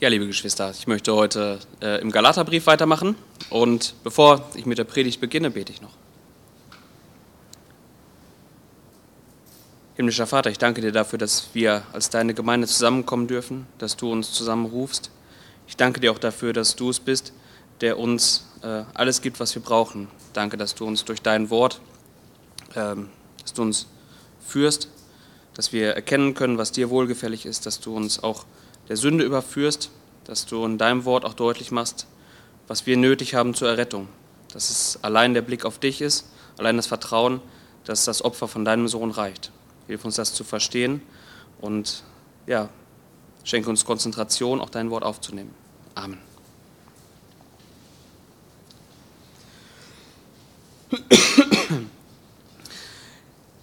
Ja, liebe Geschwister, ich möchte heute äh, im Galaterbrief weitermachen und bevor ich mit der Predigt beginne, bete ich noch. Himmlischer Vater, ich danke dir dafür, dass wir als deine Gemeinde zusammenkommen dürfen, dass du uns zusammenrufst. Ich danke dir auch dafür, dass du es bist, der uns äh, alles gibt, was wir brauchen. Danke, dass du uns durch dein Wort, ähm, dass du uns führst, dass wir erkennen können, was dir wohlgefällig ist, dass du uns auch der Sünde überführst, dass du in deinem Wort auch deutlich machst, was wir nötig haben zur Errettung. Dass es allein der Blick auf dich ist, allein das Vertrauen, dass das Opfer von deinem Sohn reicht. Hilf uns das zu verstehen und ja, schenke uns Konzentration, auch dein Wort aufzunehmen. Amen.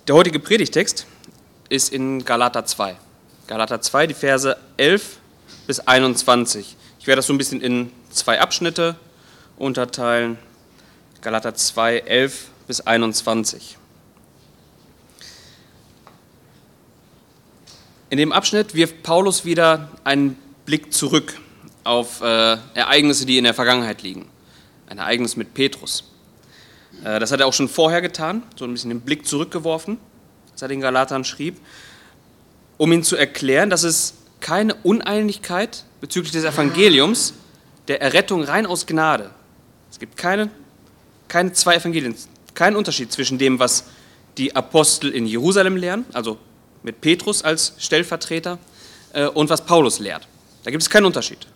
Der heutige Predigtext ist in Galater 2. Galater 2, die Verse 11 bis 21. Ich werde das so ein bisschen in zwei Abschnitte unterteilen. Galater 2, 11 bis 21. In dem Abschnitt wirft Paulus wieder einen Blick zurück auf äh, Ereignisse, die in der Vergangenheit liegen. Ein Ereignis mit Petrus. Äh, das hat er auch schon vorher getan, so ein bisschen den Blick zurückgeworfen, als er den Galatern schrieb um ihn zu erklären, dass es keine Uneinigkeit bezüglich des Evangeliums, der Errettung rein aus Gnade. Es gibt keine, keine zwei Evangelien, keinen Unterschied zwischen dem, was die Apostel in Jerusalem lehren, also mit Petrus als Stellvertreter, äh, und was Paulus lehrt. Da gibt es keinen Unterschied.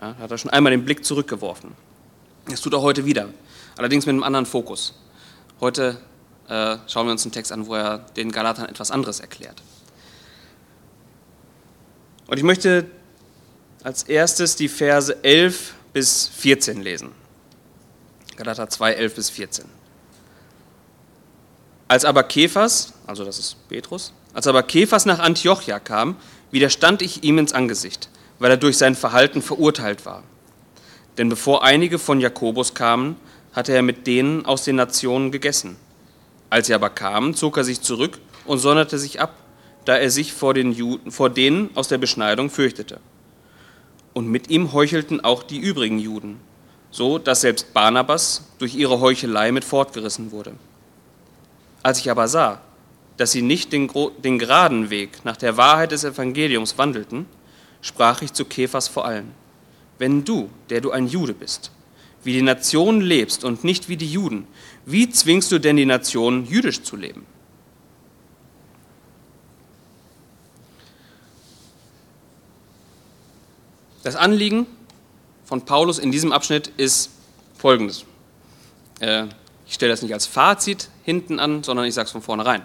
Ja, da hat er schon einmal den Blick zurückgeworfen. Das tut er heute wieder, allerdings mit einem anderen Fokus. Heute äh, schauen wir uns einen Text an, wo er den Galatern etwas anderes erklärt. Und ich möchte als erstes die Verse 11 bis 14 lesen. Galater 2, 11 bis 14. Als aber Kephas, also das ist Petrus, als aber Kephas nach Antiochia kam, widerstand ich ihm ins Angesicht, weil er durch sein Verhalten verurteilt war. Denn bevor einige von Jakobus kamen, hatte er mit denen aus den Nationen gegessen. Als sie aber kamen, zog er sich zurück und sonderte sich ab da er sich vor, den Juden, vor denen aus der Beschneidung fürchtete. Und mit ihm heuchelten auch die übrigen Juden, so dass selbst Barnabas durch ihre Heuchelei mit fortgerissen wurde. Als ich aber sah, dass sie nicht den, den geraden Weg nach der Wahrheit des Evangeliums wandelten, sprach ich zu Kephas vor allen, wenn du, der du ein Jude bist, wie die Nation lebst und nicht wie die Juden, wie zwingst du denn die Nation, jüdisch zu leben? Das Anliegen von Paulus in diesem Abschnitt ist folgendes. Äh, ich stelle das nicht als Fazit hinten an, sondern ich sage es von vornherein.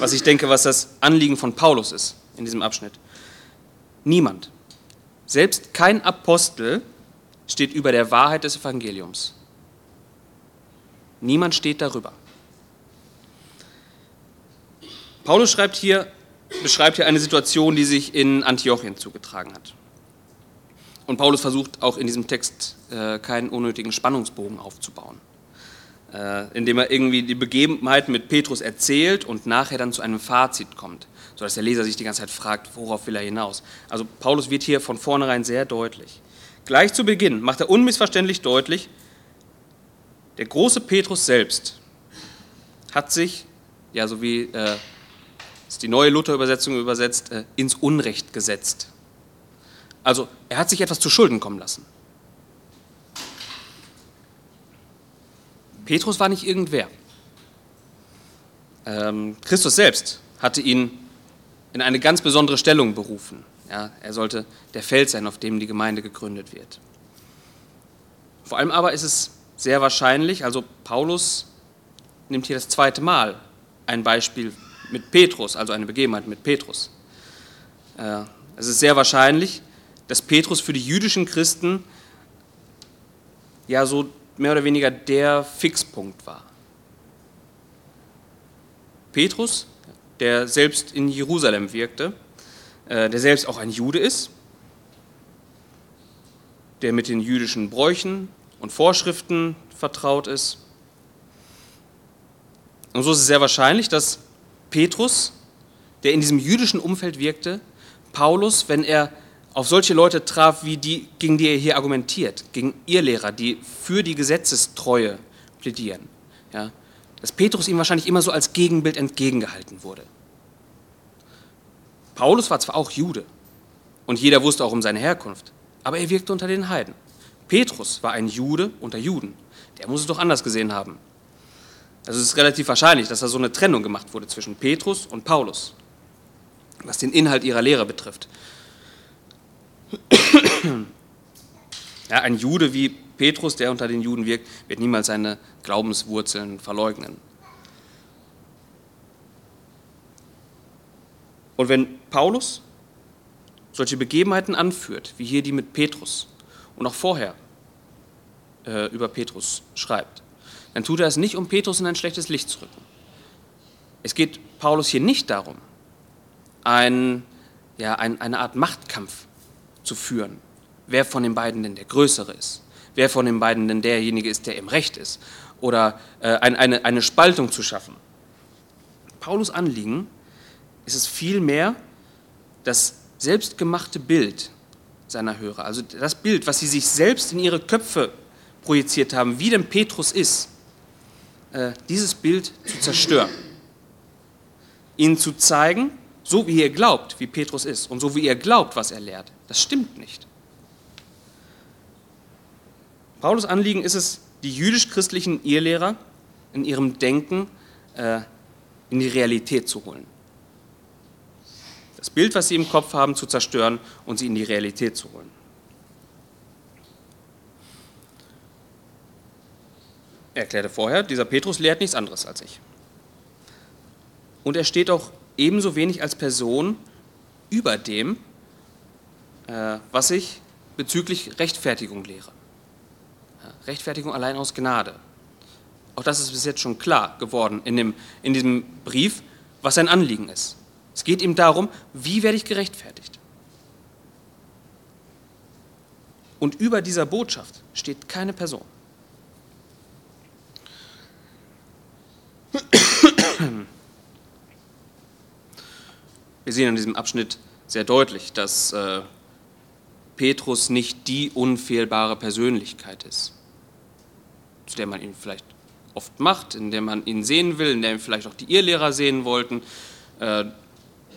Was ich denke, was das Anliegen von Paulus ist in diesem Abschnitt. Niemand, selbst kein Apostel, steht über der Wahrheit des Evangeliums. Niemand steht darüber. Paulus schreibt hier, beschreibt hier eine Situation, die sich in Antiochien zugetragen hat. Und Paulus versucht auch in diesem Text äh, keinen unnötigen Spannungsbogen aufzubauen, äh, indem er irgendwie die Begebenheiten mit Petrus erzählt und nachher dann zu einem Fazit kommt, sodass der Leser sich die ganze Zeit fragt, worauf will er hinaus. Also Paulus wird hier von vornherein sehr deutlich. Gleich zu Beginn macht er unmissverständlich deutlich, der große Petrus selbst hat sich, ja so wie äh, die neue Luther-Übersetzung übersetzt, äh, ins Unrecht gesetzt. Also er hat sich etwas zu Schulden kommen lassen. Petrus war nicht irgendwer. Ähm, Christus selbst hatte ihn in eine ganz besondere Stellung berufen. Ja, er sollte der Feld sein, auf dem die Gemeinde gegründet wird. Vor allem aber ist es sehr wahrscheinlich, also Paulus nimmt hier das zweite Mal ein Beispiel mit Petrus, also eine Begebenheit mit Petrus. Äh, es ist sehr wahrscheinlich, dass Petrus für die jüdischen Christen ja so mehr oder weniger der Fixpunkt war. Petrus, der selbst in Jerusalem wirkte, äh, der selbst auch ein Jude ist, der mit den jüdischen Bräuchen und Vorschriften vertraut ist. Und so ist es sehr wahrscheinlich, dass Petrus, der in diesem jüdischen Umfeld wirkte, Paulus, wenn er auf solche Leute traf, wie die, gegen die er hier argumentiert, gegen ihr Lehrer, die für die Gesetzestreue plädieren. Ja, dass Petrus ihm wahrscheinlich immer so als Gegenbild entgegengehalten wurde. Paulus war zwar auch Jude und jeder wusste auch um seine Herkunft, aber er wirkte unter den Heiden. Petrus war ein Jude unter Juden. Der muss es doch anders gesehen haben. Also es ist relativ wahrscheinlich, dass da so eine Trennung gemacht wurde zwischen Petrus und Paulus, was den Inhalt ihrer Lehre betrifft. Ja, ein Jude wie Petrus, der unter den Juden wirkt, wird niemals seine Glaubenswurzeln verleugnen. Und wenn Paulus solche Begebenheiten anführt, wie hier die mit Petrus und auch vorher äh, über Petrus schreibt, dann tut er es nicht, um Petrus in ein schlechtes Licht zu rücken. Es geht Paulus hier nicht darum, ein, ja, ein, eine Art Machtkampf zu führen, wer von den beiden denn der Größere ist, wer von den beiden denn derjenige ist, der im Recht ist, oder äh, ein, eine, eine Spaltung zu schaffen. Paulus Anliegen ist es vielmehr, das selbstgemachte Bild seiner Hörer, also das Bild, was sie sich selbst in ihre Köpfe projiziert haben, wie denn Petrus ist, äh, dieses Bild zu zerstören. Ihnen zu zeigen, so wie ihr glaubt, wie Petrus ist und so wie ihr glaubt, was er lehrt, das stimmt nicht. Paulus Anliegen ist es, die jüdisch-christlichen Irrlehrer in ihrem Denken äh, in die Realität zu holen. Das Bild, was sie im Kopf haben, zu zerstören und sie in die Realität zu holen. Er erklärte vorher, dieser Petrus lehrt nichts anderes als ich. Und er steht auch ebenso wenig als Person über dem, äh, was ich bezüglich Rechtfertigung lehre. Rechtfertigung allein aus Gnade. Auch das ist bis jetzt schon klar geworden in, dem, in diesem Brief, was sein Anliegen ist. Es geht ihm darum, wie werde ich gerechtfertigt? Und über dieser Botschaft steht keine Person. Wir sehen in diesem Abschnitt sehr deutlich, dass äh, Petrus nicht die unfehlbare Persönlichkeit ist zu der man ihn vielleicht oft macht, in der man ihn sehen will, in der vielleicht auch die Irrlehrer sehen wollten. Äh,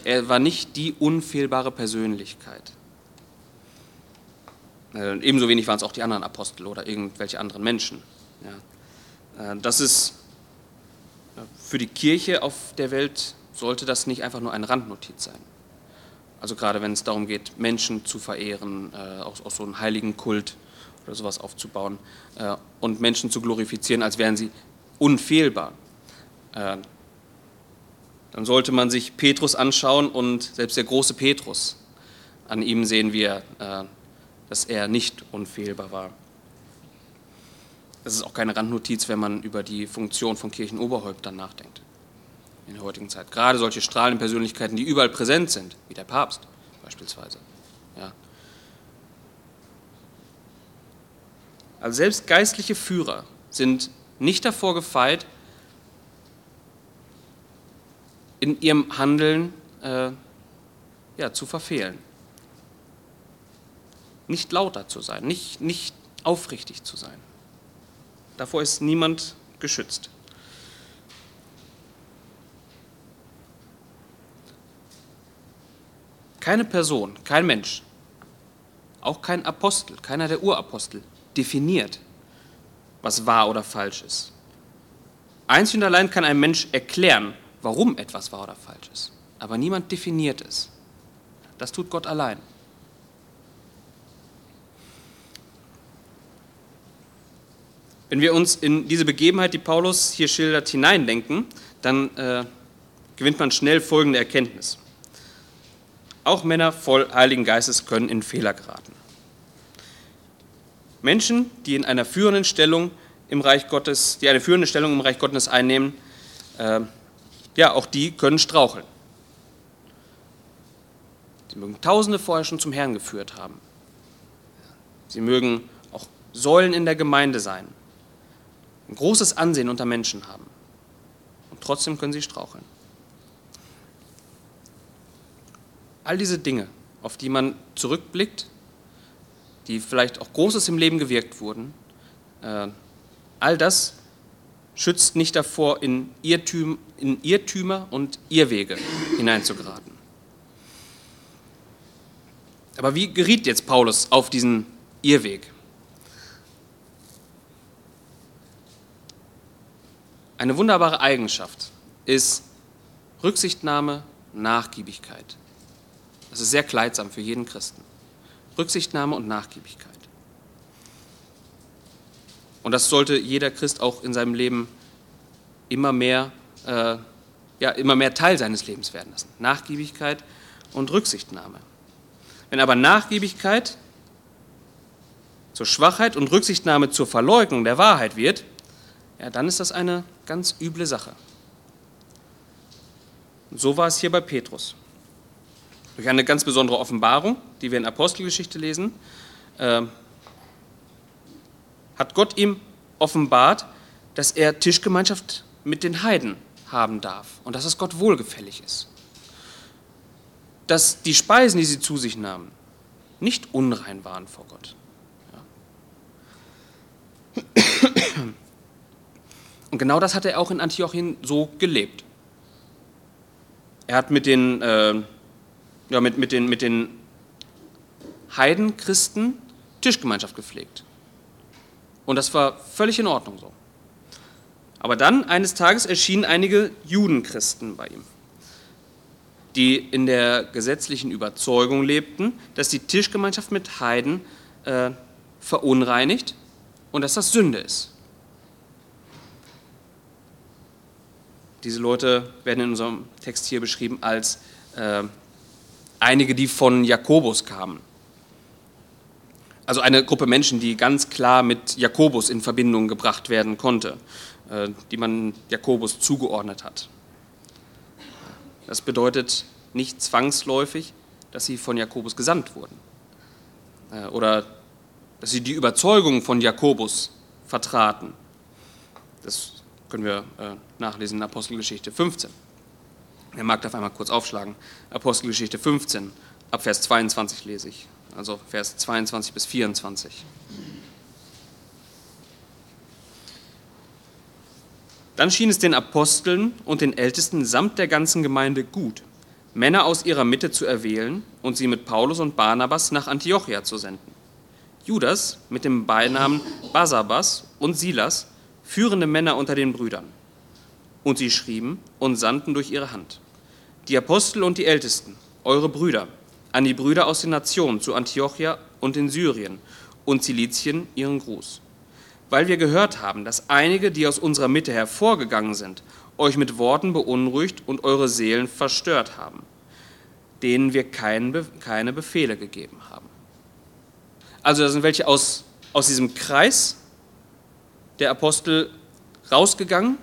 er war nicht die unfehlbare Persönlichkeit. Äh, ebenso wenig waren es auch die anderen Apostel oder irgendwelche anderen Menschen. Ja. Äh, das ist für die Kirche auf der Welt sollte das nicht einfach nur eine Randnotiz sein. Also gerade wenn es darum geht, Menschen zu verehren, auch, auch so einen heiligen Kult oder sowas aufzubauen äh, und Menschen zu glorifizieren, als wären sie unfehlbar. Äh, dann sollte man sich Petrus anschauen und selbst der große Petrus an ihm sehen wir, äh, dass er nicht unfehlbar war. Das ist auch keine Randnotiz, wenn man über die Funktion von Kirchenoberhäuptern nachdenkt in der heutigen Zeit. Gerade solche strahlenden Persönlichkeiten, die überall präsent sind, wie der Papst beispielsweise. Ja. Also selbst geistliche Führer sind nicht davor gefeit, in ihrem Handeln äh, ja, zu verfehlen. Nicht lauter zu sein, nicht, nicht aufrichtig zu sein. Davor ist niemand geschützt. Keine Person, kein Mensch, auch kein Apostel, keiner der Urapostel definiert, was wahr oder falsch ist. Einzig und allein kann ein Mensch erklären, warum etwas wahr oder falsch ist, aber niemand definiert es. Das tut Gott allein. Wenn wir uns in diese Begebenheit, die Paulus hier schildert, hineindenken, dann äh, gewinnt man schnell folgende Erkenntnis. Auch Männer voll Heiligen Geistes können in Fehler geraten. Menschen, die in einer führenden Stellung im Reich Gottes, die eine führende Stellung im Reich Gottes einnehmen, äh, ja, auch die können straucheln. Sie mögen Tausende vorher schon zum Herrn geführt haben. Sie mögen auch Säulen in der Gemeinde sein, ein großes Ansehen unter Menschen haben. Und trotzdem können sie straucheln. All diese Dinge auf die man zurückblickt, die vielleicht auch Großes im Leben gewirkt wurden, äh, all das schützt nicht davor, in, Irrtüm, in Irrtümer und Irrwege hineinzugeraten. Aber wie geriet jetzt Paulus auf diesen Irrweg? Eine wunderbare Eigenschaft ist Rücksichtnahme, Nachgiebigkeit. Das ist sehr kleidsam für jeden Christen. Rücksichtnahme und Nachgiebigkeit. Und das sollte jeder Christ auch in seinem Leben immer mehr, äh, ja, immer mehr Teil seines Lebens werden lassen. Nachgiebigkeit und Rücksichtnahme. Wenn aber Nachgiebigkeit zur Schwachheit und Rücksichtnahme zur Verleugnung der Wahrheit wird, ja, dann ist das eine ganz üble Sache. Und so war es hier bei Petrus. Durch eine ganz besondere Offenbarung, die wir in Apostelgeschichte lesen, äh, hat Gott ihm offenbart, dass er Tischgemeinschaft mit den Heiden haben darf und dass es Gott wohlgefällig ist. Dass die Speisen, die sie zu sich nahmen, nicht unrein waren vor Gott. Und genau das hat er auch in Antiochien so gelebt. Er hat mit den, äh, ja, mit, mit den, mit den Heidenchristen Tischgemeinschaft gepflegt. Und das war völlig in Ordnung so. Aber dann, eines Tages, erschienen einige Judenchristen bei ihm, die in der gesetzlichen Überzeugung lebten, dass die Tischgemeinschaft mit Heiden äh, verunreinigt und dass das Sünde ist. Diese Leute werden in unserem Text hier beschrieben als äh, einige, die von Jakobus kamen. Also eine Gruppe Menschen, die ganz klar mit Jakobus in Verbindung gebracht werden konnte, äh, die man Jakobus zugeordnet hat. Das bedeutet nicht zwangsläufig, dass sie von Jakobus gesandt wurden äh, oder dass sie die Überzeugung von Jakobus vertraten. Das können wir äh, nachlesen in Apostelgeschichte 15. Der mag darf einmal kurz aufschlagen. Apostelgeschichte 15, ab Vers 22 lese ich also Vers 22 bis 24. Dann schien es den Aposteln und den Ältesten samt der ganzen Gemeinde gut, Männer aus ihrer Mitte zu erwählen und sie mit Paulus und Barnabas nach Antiochia zu senden. Judas mit dem Beinamen Basabas und Silas, führende Männer unter den Brüdern. Und sie schrieben und sandten durch ihre Hand. Die Apostel und die Ältesten, eure Brüder, an die Brüder aus den Nationen zu Antiochia und in Syrien und Zilizien ihren Gruß. Weil wir gehört haben, dass einige, die aus unserer Mitte hervorgegangen sind, euch mit Worten beunruhigt und eure Seelen verstört haben, denen wir kein, keine Befehle gegeben haben. Also da sind welche aus, aus diesem Kreis der Apostel rausgegangen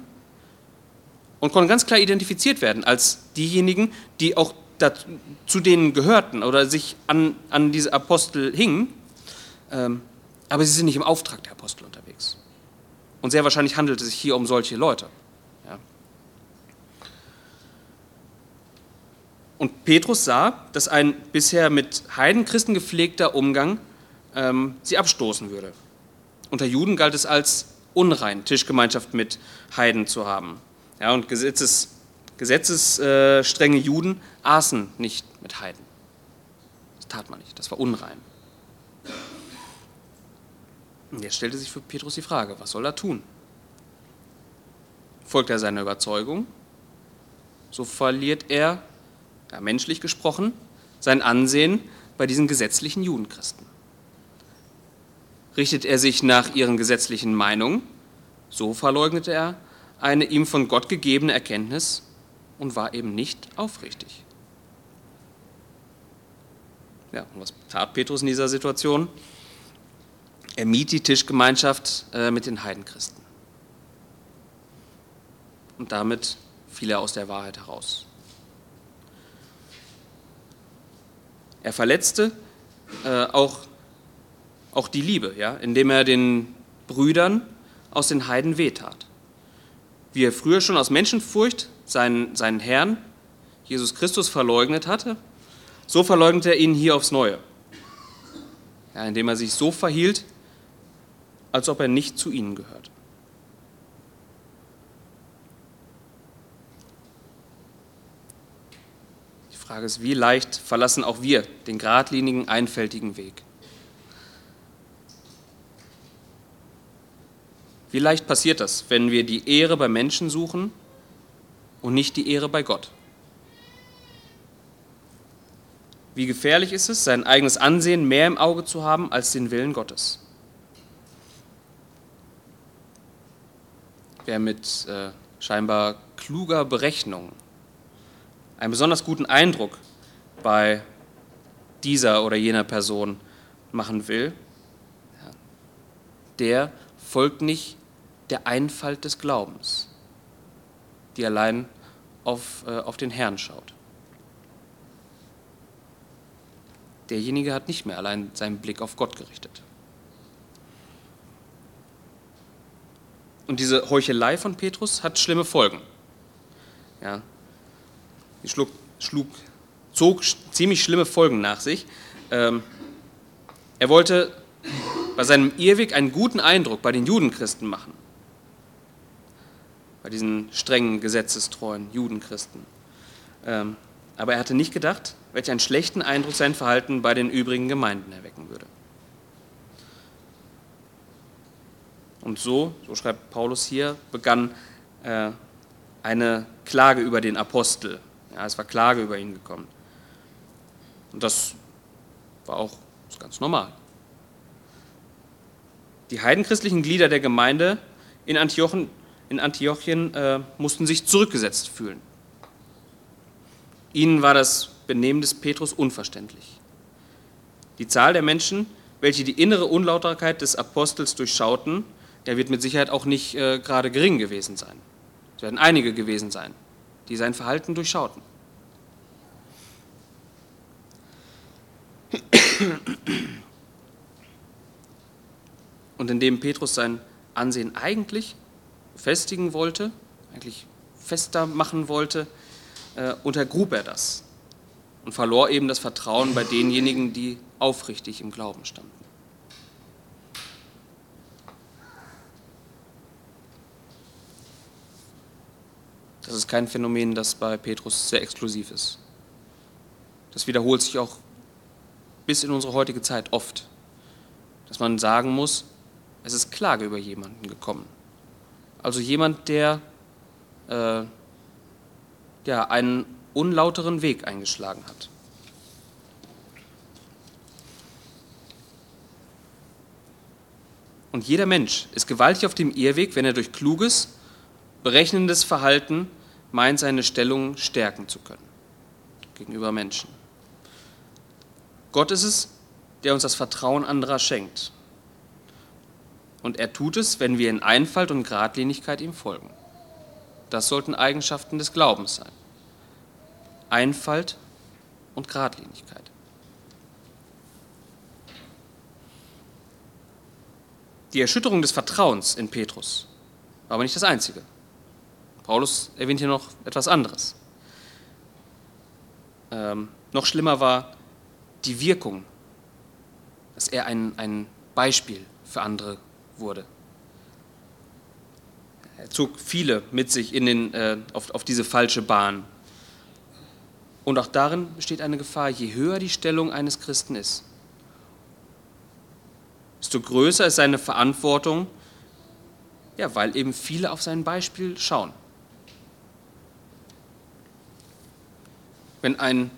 und konnten ganz klar identifiziert werden als diejenigen, die auch zu denen gehörten oder sich an, an diese Apostel hingen, ähm, aber sie sind nicht im Auftrag der Apostel unterwegs. Und sehr wahrscheinlich handelt es sich hier um solche Leute. Ja. Und Petrus sah, dass ein bisher mit Heidenchristen gepflegter Umgang ähm, sie abstoßen würde. Unter Juden galt es als unrein, Tischgemeinschaft mit Heiden zu haben. Ja, und Gesetzes, gesetzesstrenge Juden aßen nicht mit Heiden. Das tat man nicht, das war unrein. Und jetzt stellte sich für Petrus die Frage, was soll er tun? Folgt er seiner Überzeugung, so verliert er, ja, menschlich gesprochen, sein Ansehen bei diesen gesetzlichen Judenchristen. Richtet er sich nach ihren gesetzlichen Meinungen, so verleugnet er eine ihm von Gott gegebene Erkenntnis und war eben nicht aufrichtig. Ja, und was tat Petrus in dieser Situation? Er mied die Tischgemeinschaft äh, mit den Heidenchristen. Und damit fiel er aus der Wahrheit heraus. Er verletzte äh, auch, auch die Liebe, ja, indem er den Brüdern aus den Heiden wehtat. Wie er früher schon aus Menschenfurcht seinen, seinen Herrn, Jesus Christus, verleugnet hatte, so verleugnet er ihn hier aufs Neue, ja, indem er sich so verhielt, als ob er nicht zu ihnen gehört. Die Frage ist, wie leicht verlassen auch wir den geradlinigen, einfältigen Weg? Wie leicht passiert das, wenn wir die Ehre bei Menschen suchen und nicht die Ehre bei Gott? Wie gefährlich ist es, sein eigenes Ansehen mehr im Auge zu haben als den Willen Gottes? Wer mit äh, scheinbar kluger Berechnung einen besonders guten Eindruck bei dieser oder jener Person machen will, der folgt nicht der Einfalt des Glaubens, die allein auf, äh, auf den Herrn schaut. Derjenige hat nicht mehr allein seinen Blick auf Gott gerichtet. Und diese Heuchelei von Petrus hat schlimme Folgen. Ja, die schlug, schlug, zog ziemlich schlimme Folgen nach sich. Ähm, er wollte bei seinem Irrweg einen guten Eindruck bei den Judenchristen machen bei diesen strengen, gesetzestreuen Judenchristen. Ähm, aber er hatte nicht gedacht, welch einen schlechten Eindruck sein Verhalten bei den übrigen Gemeinden erwecken würde. Und so, so schreibt Paulus hier, begann äh, eine Klage über den Apostel. Ja, es war Klage über ihn gekommen. Und das war auch ganz normal. Die heidenchristlichen Glieder der Gemeinde in Antiochen in Antiochien äh, mussten sich zurückgesetzt fühlen. Ihnen war das Benehmen des Petrus unverständlich. Die Zahl der Menschen, welche die innere Unlauterkeit des Apostels durchschauten, der wird mit Sicherheit auch nicht äh, gerade gering gewesen sein. Es werden einige gewesen sein, die sein Verhalten durchschauten. Und indem Petrus sein Ansehen eigentlich festigen wollte, eigentlich fester machen wollte, äh, untergrub er das und verlor eben das Vertrauen bei denjenigen, die aufrichtig im Glauben standen. Das ist kein Phänomen, das bei Petrus sehr exklusiv ist. Das wiederholt sich auch bis in unsere heutige Zeit oft, dass man sagen muss, es ist Klage über jemanden gekommen. Also jemand, der äh, ja, einen unlauteren Weg eingeschlagen hat. Und jeder Mensch ist gewaltig auf dem Irrweg, wenn er durch kluges, berechnendes Verhalten meint, seine Stellung stärken zu können gegenüber Menschen. Gott ist es, der uns das Vertrauen anderer schenkt. Und er tut es, wenn wir in Einfalt und Gradlinigkeit ihm folgen. Das sollten Eigenschaften des Glaubens sein. Einfalt und Gradlinigkeit. Die Erschütterung des Vertrauens in Petrus war aber nicht das Einzige. Paulus erwähnt hier noch etwas anderes. Ähm, noch schlimmer war die Wirkung, dass er ein, ein Beispiel für andere wurde. Er zog viele mit sich in den, äh, auf, auf diese falsche Bahn. Und auch darin besteht eine Gefahr, je höher die Stellung eines Christen ist, desto größer ist seine Verantwortung, ja, weil eben viele auf sein Beispiel schauen. Wenn ein,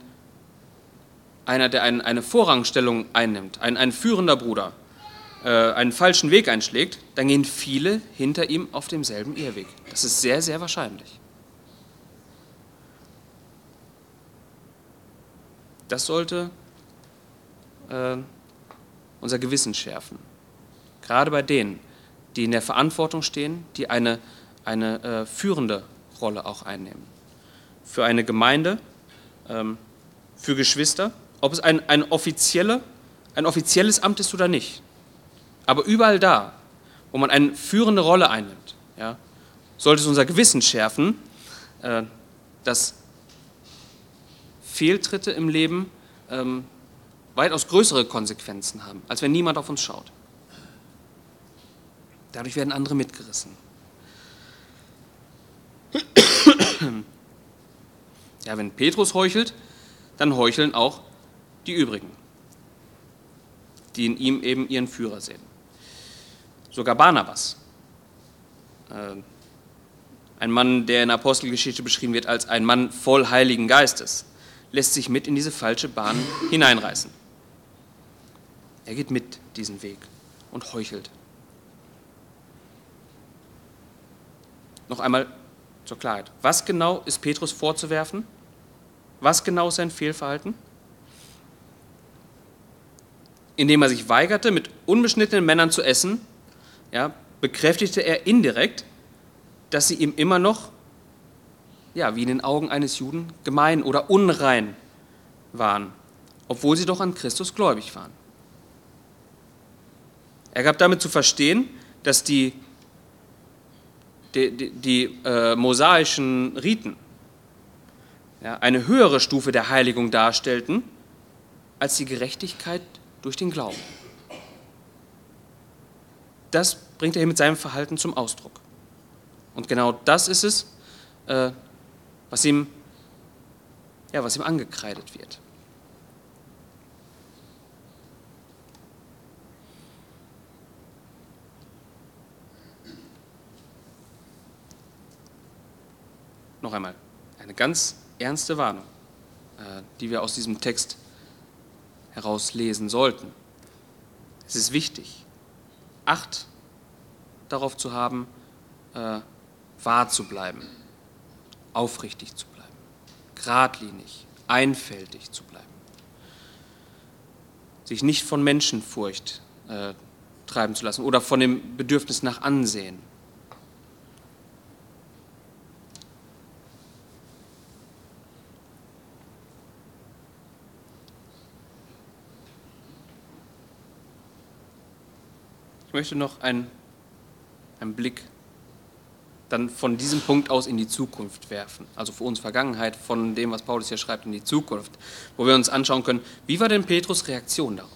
einer, der ein, eine Vorrangstellung einnimmt, ein, ein führender Bruder, einen falschen Weg einschlägt, dann gehen viele hinter ihm auf demselben Irrweg. Das ist sehr, sehr wahrscheinlich. Das sollte äh, unser Gewissen schärfen. Gerade bei denen, die in der Verantwortung stehen, die eine, eine äh, führende Rolle auch einnehmen. Für eine Gemeinde, ähm, für Geschwister, ob es ein, ein, offizielle, ein offizielles Amt ist oder nicht. Aber überall da, wo man eine führende Rolle einnimmt, ja, sollte es unser Gewissen schärfen, äh, dass Fehltritte im Leben ähm, weitaus größere Konsequenzen haben, als wenn niemand auf uns schaut. Dadurch werden andere mitgerissen. Ja, wenn Petrus heuchelt, dann heucheln auch die übrigen, die in ihm eben ihren Führer sehen. Sogar Barnabas, äh, ein Mann, der in Apostelgeschichte beschrieben wird als ein Mann voll Heiligen Geistes, lässt sich mit in diese falsche Bahn hineinreißen. Er geht mit diesen Weg und heuchelt. Noch einmal zur Klarheit. Was genau ist Petrus vorzuwerfen? Was genau ist sein Fehlverhalten? Indem er sich weigerte, mit unbeschnittenen Männern zu essen, ja, bekräftigte er indirekt, dass sie ihm immer noch, ja, wie in den Augen eines Juden, gemein oder unrein waren, obwohl sie doch an Christus gläubig waren. Er gab damit zu verstehen, dass die, die, die, die äh, mosaischen Riten ja, eine höhere Stufe der Heiligung darstellten als die Gerechtigkeit durch den Glauben. Das bringt er hier mit seinem Verhalten zum Ausdruck. Und genau das ist es, äh, was, ihm, ja, was ihm angekreidet wird. Noch einmal, eine ganz ernste Warnung, äh, die wir aus diesem Text herauslesen sollten. Es ist wichtig, Acht darauf zu haben, äh, wahr zu bleiben, aufrichtig zu bleiben, geradlinig, einfältig zu bleiben, sich nicht von Menschenfurcht äh, treiben zu lassen oder von dem Bedürfnis nach Ansehen. Ich möchte noch einen, einen Blick dann von diesem Punkt aus in die Zukunft werfen. Also für uns Vergangenheit, von dem, was Paulus hier schreibt, in die Zukunft, wo wir uns anschauen können, wie war denn Petrus Reaktion darauf?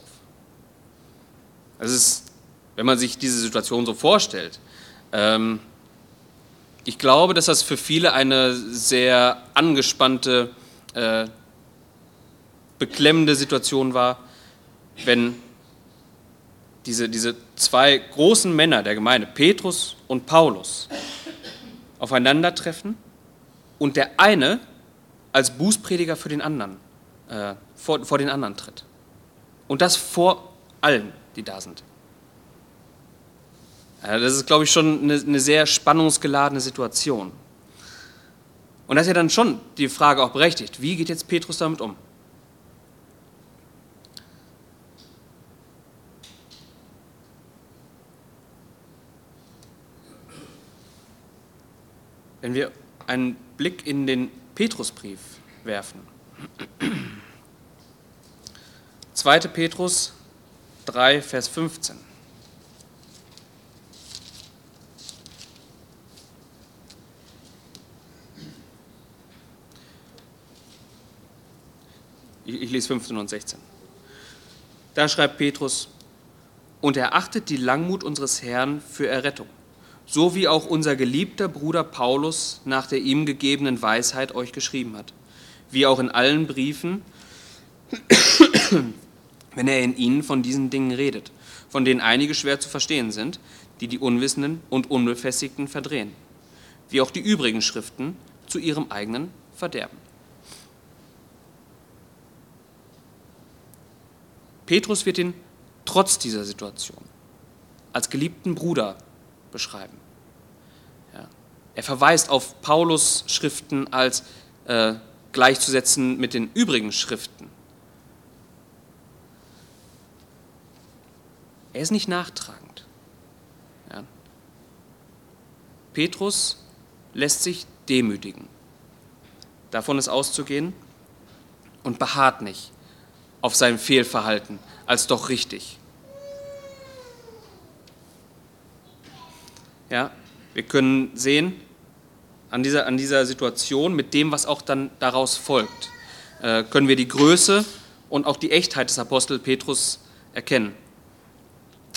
Es ist, wenn man sich diese Situation so vorstellt, ähm, ich glaube, dass das für viele eine sehr angespannte, äh, beklemmende Situation war, wenn diese, diese zwei großen Männer der Gemeinde, Petrus und Paulus, aufeinandertreffen und der eine als Bußprediger für den anderen, äh, vor, vor den anderen tritt. Und das vor allen, die da sind. Das ist, glaube ich, schon eine, eine sehr spannungsgeladene Situation. Und das ist ja dann schon die Frage auch berechtigt, wie geht jetzt Petrus damit um? Wenn wir einen Blick in den Petrusbrief werfen. 2. Petrus 3, Vers 15. Ich, lese 15 und 16. Da schreibt Petrus, und er achtet die Langmut unseres Herrn für Errettung so wie auch unser geliebter Bruder Paulus nach der ihm gegebenen Weisheit euch geschrieben hat, wie auch in allen Briefen, wenn er in ihnen von diesen Dingen redet, von denen einige schwer zu verstehen sind, die die Unwissenden und Unbefestigten verdrehen, wie auch die übrigen Schriften zu ihrem eigenen Verderben. Petrus wird ihn trotz dieser Situation als geliebten Bruder beschreiben. Ja. Er verweist auf Paulus Schriften als äh, gleichzusetzen mit den übrigen Schriften. Er ist nicht nachtragend. Ja. Petrus lässt sich demütigen. Davon ist auszugehen und beharrt nicht auf sein Fehlverhalten als doch richtig. Ja, wir können sehen an dieser, an dieser Situation mit dem, was auch dann daraus folgt, äh, können wir die Größe und auch die Echtheit des Apostel Petrus erkennen.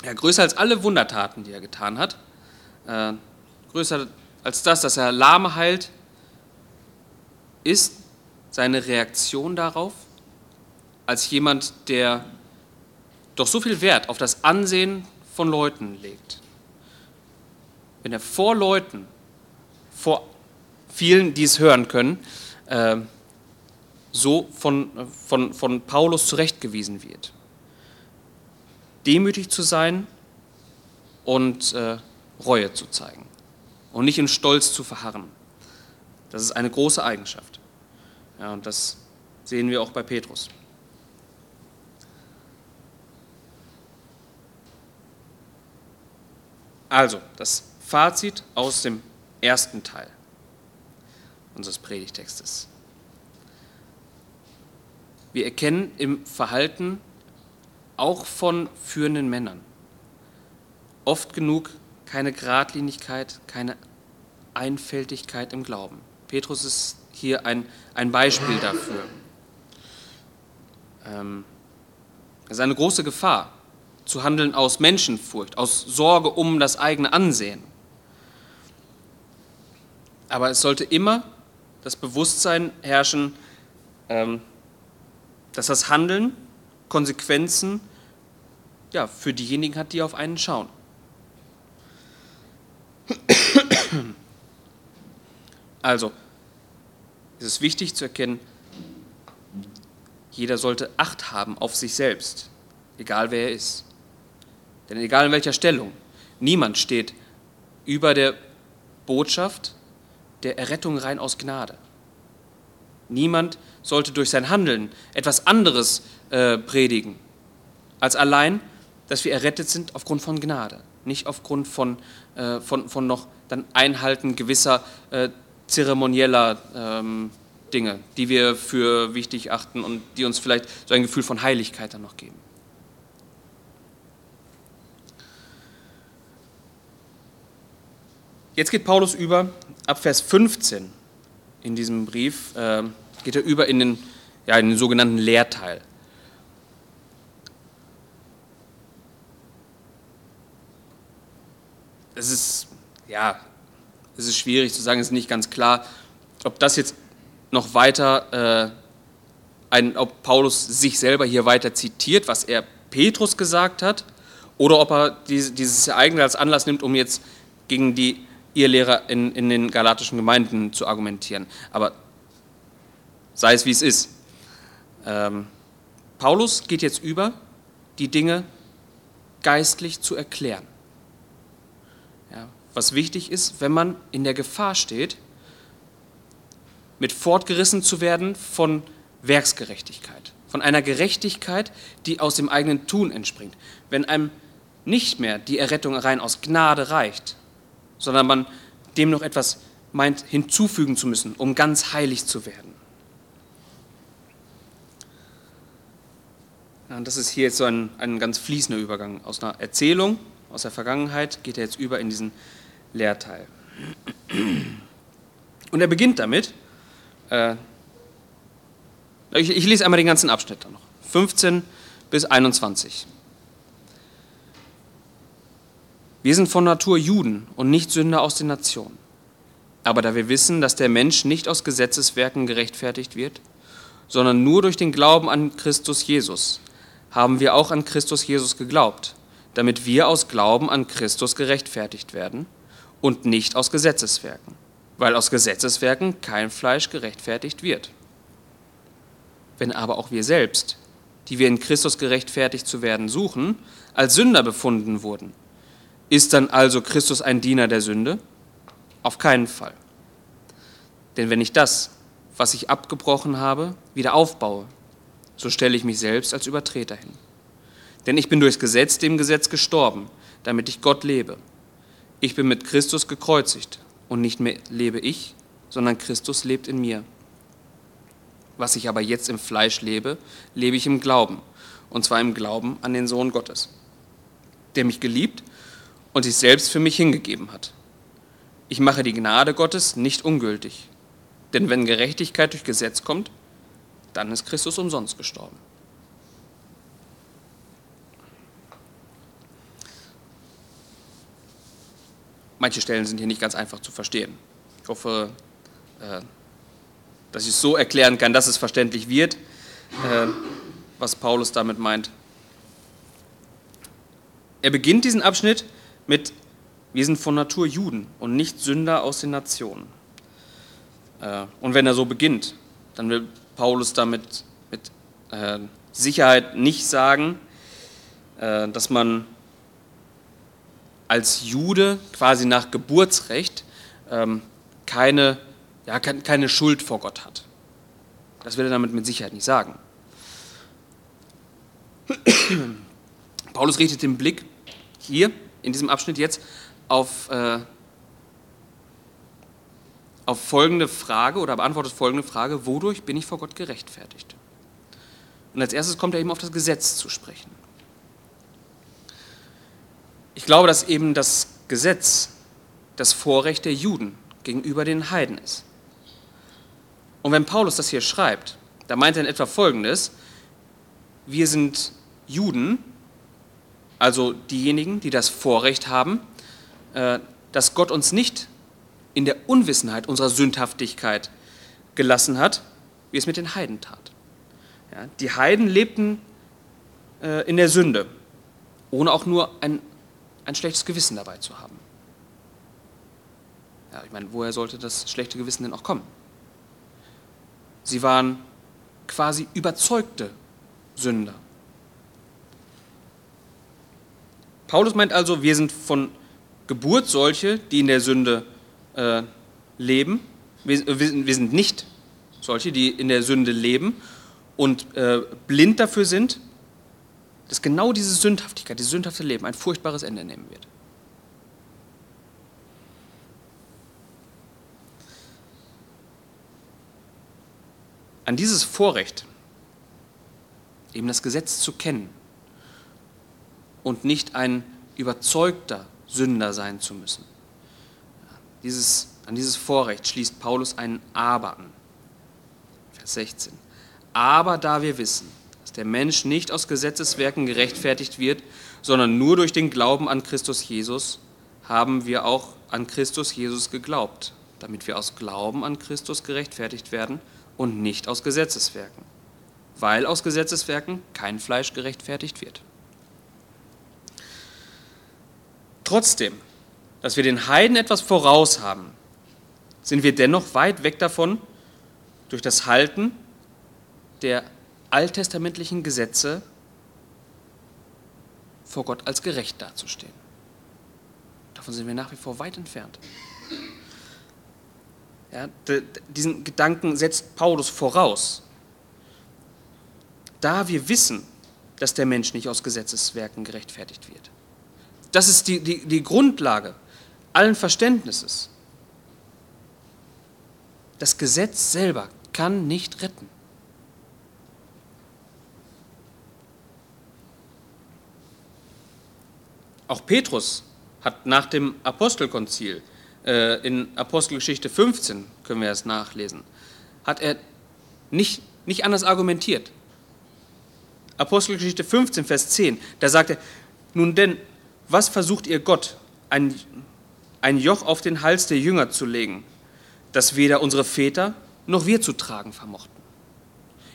Ja, größer als alle Wundertaten, die er getan hat, äh, größer als das, dass er Lahme heilt, ist seine Reaktion darauf, als jemand, der doch so viel Wert auf das Ansehen von Leuten legt. Wenn er vor Leuten, vor vielen, die es hören können, äh, so von, von, von Paulus zurechtgewiesen wird. Demütig zu sein und äh, Reue zu zeigen und nicht in Stolz zu verharren. Das ist eine große Eigenschaft. Ja, und das sehen wir auch bei Petrus. Also, das Fazit aus dem ersten Teil unseres Predigtextes. Wir erkennen im Verhalten auch von führenden Männern oft genug keine Geradlinigkeit, keine Einfältigkeit im Glauben. Petrus ist hier ein, ein Beispiel dafür. Ähm, es ist eine große Gefahr, zu handeln aus Menschenfurcht, aus Sorge um das eigene Ansehen. Aber es sollte immer das Bewusstsein herrschen, ähm, dass das Handeln Konsequenzen ja, für diejenigen hat, die auf einen schauen. Also, es ist wichtig zu erkennen, jeder sollte Acht haben auf sich selbst, egal wer er ist. Denn egal in welcher Stellung, niemand steht über der Botschaft der Errettung rein aus Gnade. Niemand sollte durch sein Handeln etwas anderes äh, predigen, als allein, dass wir errettet sind aufgrund von Gnade, nicht aufgrund von, äh, von, von noch dann Einhalten gewisser äh, zeremonieller ähm, Dinge, die wir für wichtig achten und die uns vielleicht so ein Gefühl von Heiligkeit dann noch geben. Jetzt geht Paulus über, ab Vers 15 in diesem Brief, äh, geht er über in den, ja, in den sogenannten Lehrteil. Es ist, ja, es ist schwierig zu sagen, es ist nicht ganz klar, ob das jetzt noch weiter, äh, ein, ob Paulus sich selber hier weiter zitiert, was er Petrus gesagt hat, oder ob er dieses Ereignis als Anlass nimmt, um jetzt gegen die ihr Lehrer in, in den galatischen Gemeinden zu argumentieren. Aber sei es wie es ist. Ähm, Paulus geht jetzt über, die Dinge geistlich zu erklären. Ja, was wichtig ist, wenn man in der Gefahr steht, mit fortgerissen zu werden von Werksgerechtigkeit, von einer Gerechtigkeit, die aus dem eigenen Tun entspringt. Wenn einem nicht mehr die Errettung rein aus Gnade reicht, sondern man dem noch etwas meint hinzufügen zu müssen, um ganz heilig zu werden. Und das ist hier jetzt so ein, ein ganz fließender Übergang. Aus einer Erzählung, aus der Vergangenheit, geht er jetzt über in diesen Lehrteil. Und er beginnt damit, äh, ich, ich lese einmal den ganzen Abschnitt dann noch, 15 bis 21. Wir sind von Natur Juden und nicht Sünder aus den Nationen. Aber da wir wissen, dass der Mensch nicht aus Gesetzeswerken gerechtfertigt wird, sondern nur durch den Glauben an Christus Jesus, haben wir auch an Christus Jesus geglaubt, damit wir aus Glauben an Christus gerechtfertigt werden und nicht aus Gesetzeswerken, weil aus Gesetzeswerken kein Fleisch gerechtfertigt wird. Wenn aber auch wir selbst, die wir in Christus gerechtfertigt zu werden suchen, als Sünder befunden wurden, ist dann also Christus ein Diener der Sünde? Auf keinen Fall. Denn wenn ich das, was ich abgebrochen habe, wieder aufbaue, so stelle ich mich selbst als Übertreter hin. Denn ich bin durchs Gesetz dem Gesetz gestorben, damit ich Gott lebe. Ich bin mit Christus gekreuzigt und nicht mehr lebe ich, sondern Christus lebt in mir. Was ich aber jetzt im Fleisch lebe, lebe ich im Glauben, und zwar im Glauben an den Sohn Gottes, der mich geliebt und sich selbst für mich hingegeben hat. Ich mache die Gnade Gottes nicht ungültig. Denn wenn Gerechtigkeit durch Gesetz kommt, dann ist Christus umsonst gestorben. Manche Stellen sind hier nicht ganz einfach zu verstehen. Ich hoffe, äh, dass ich es so erklären kann, dass es verständlich wird, äh, was Paulus damit meint. Er beginnt diesen Abschnitt mit, wir sind von Natur Juden und nicht Sünder aus den Nationen. Äh, und wenn er so beginnt, dann will Paulus damit mit äh, Sicherheit nicht sagen, äh, dass man als Jude quasi nach Geburtsrecht ähm, keine, ja, keine Schuld vor Gott hat. Das will er damit mit Sicherheit nicht sagen. Paulus richtet den Blick hier in diesem Abschnitt jetzt auf, äh, auf folgende Frage oder beantwortet folgende Frage, wodurch bin ich vor Gott gerechtfertigt? Und als erstes kommt er eben auf das Gesetz zu sprechen. Ich glaube, dass eben das Gesetz das Vorrecht der Juden gegenüber den Heiden ist. Und wenn Paulus das hier schreibt, da meint er in etwa Folgendes, wir sind Juden, also diejenigen, die das Vorrecht haben, äh, dass Gott uns nicht in der Unwissenheit unserer Sündhaftigkeit gelassen hat, wie es mit den Heiden tat. Die Heiden lebten äh, in der Sünde, ohne auch nur ein, ein schlechtes Gewissen dabei zu haben. Ja, ich meine, woher sollte das schlechte Gewissen denn auch kommen? Sie waren quasi überzeugte Sünder. Paulus meint also, wir sind von Geburt solche, die in der Sünde äh, leben. Wir, wir, sind nicht solche, die in der Sünde leben und äh, blind dafür sind, dass genau diese Sündhaftigkeit, dieses sündhafte Leben ein furchtbares Ende nehmen wird. An dieses Vorrecht, eben das Gesetz zu kennen und nicht ein überzeugter Sünder sein zu müssen. Dieses, an dieses Vorrecht schließt Paulus ein Aber an. Vers 16. Aber da wir wissen, dass der Mensch nicht aus Gesetzeswerken gerechtfertigt wird, sondern nur durch den Glauben an Christus Jesus, haben wir auch an Christus Jesus geglaubt, damit wir aus Glauben an Christus gerechtfertigt werden und nicht aus Gesetzeswerken, weil aus Gesetzeswerken kein Fleisch gerechtfertigt wird. Trotzdem, dass wir den Heiden etwas voraus haben, sind wir dennoch weit weg davon, durch das Halten der alttestamentlichen Gesetze vor Gott als gerecht dazustehen. Davon sind wir nach wie vor weit entfernt. Ja, diesen Gedanken setzt Paulus voraus. Da wir wissen, dass der Mensch nicht aus Gesetzeswerken gerechtfertigt wird. Das ist die, die, die Grundlage allen Verständnisses. Das Gesetz selber kann nicht retten. Auch Petrus hat nach dem Apostelkonzil äh, in Apostelgeschichte 15, können wir es nachlesen, hat er nicht, nicht anders argumentiert. Apostelgeschichte 15, Vers 10, da sagt er, nun denn, was versucht ihr Gott, ein, ein Joch auf den Hals der Jünger zu legen, das weder unsere Väter noch wir zu tragen vermochten?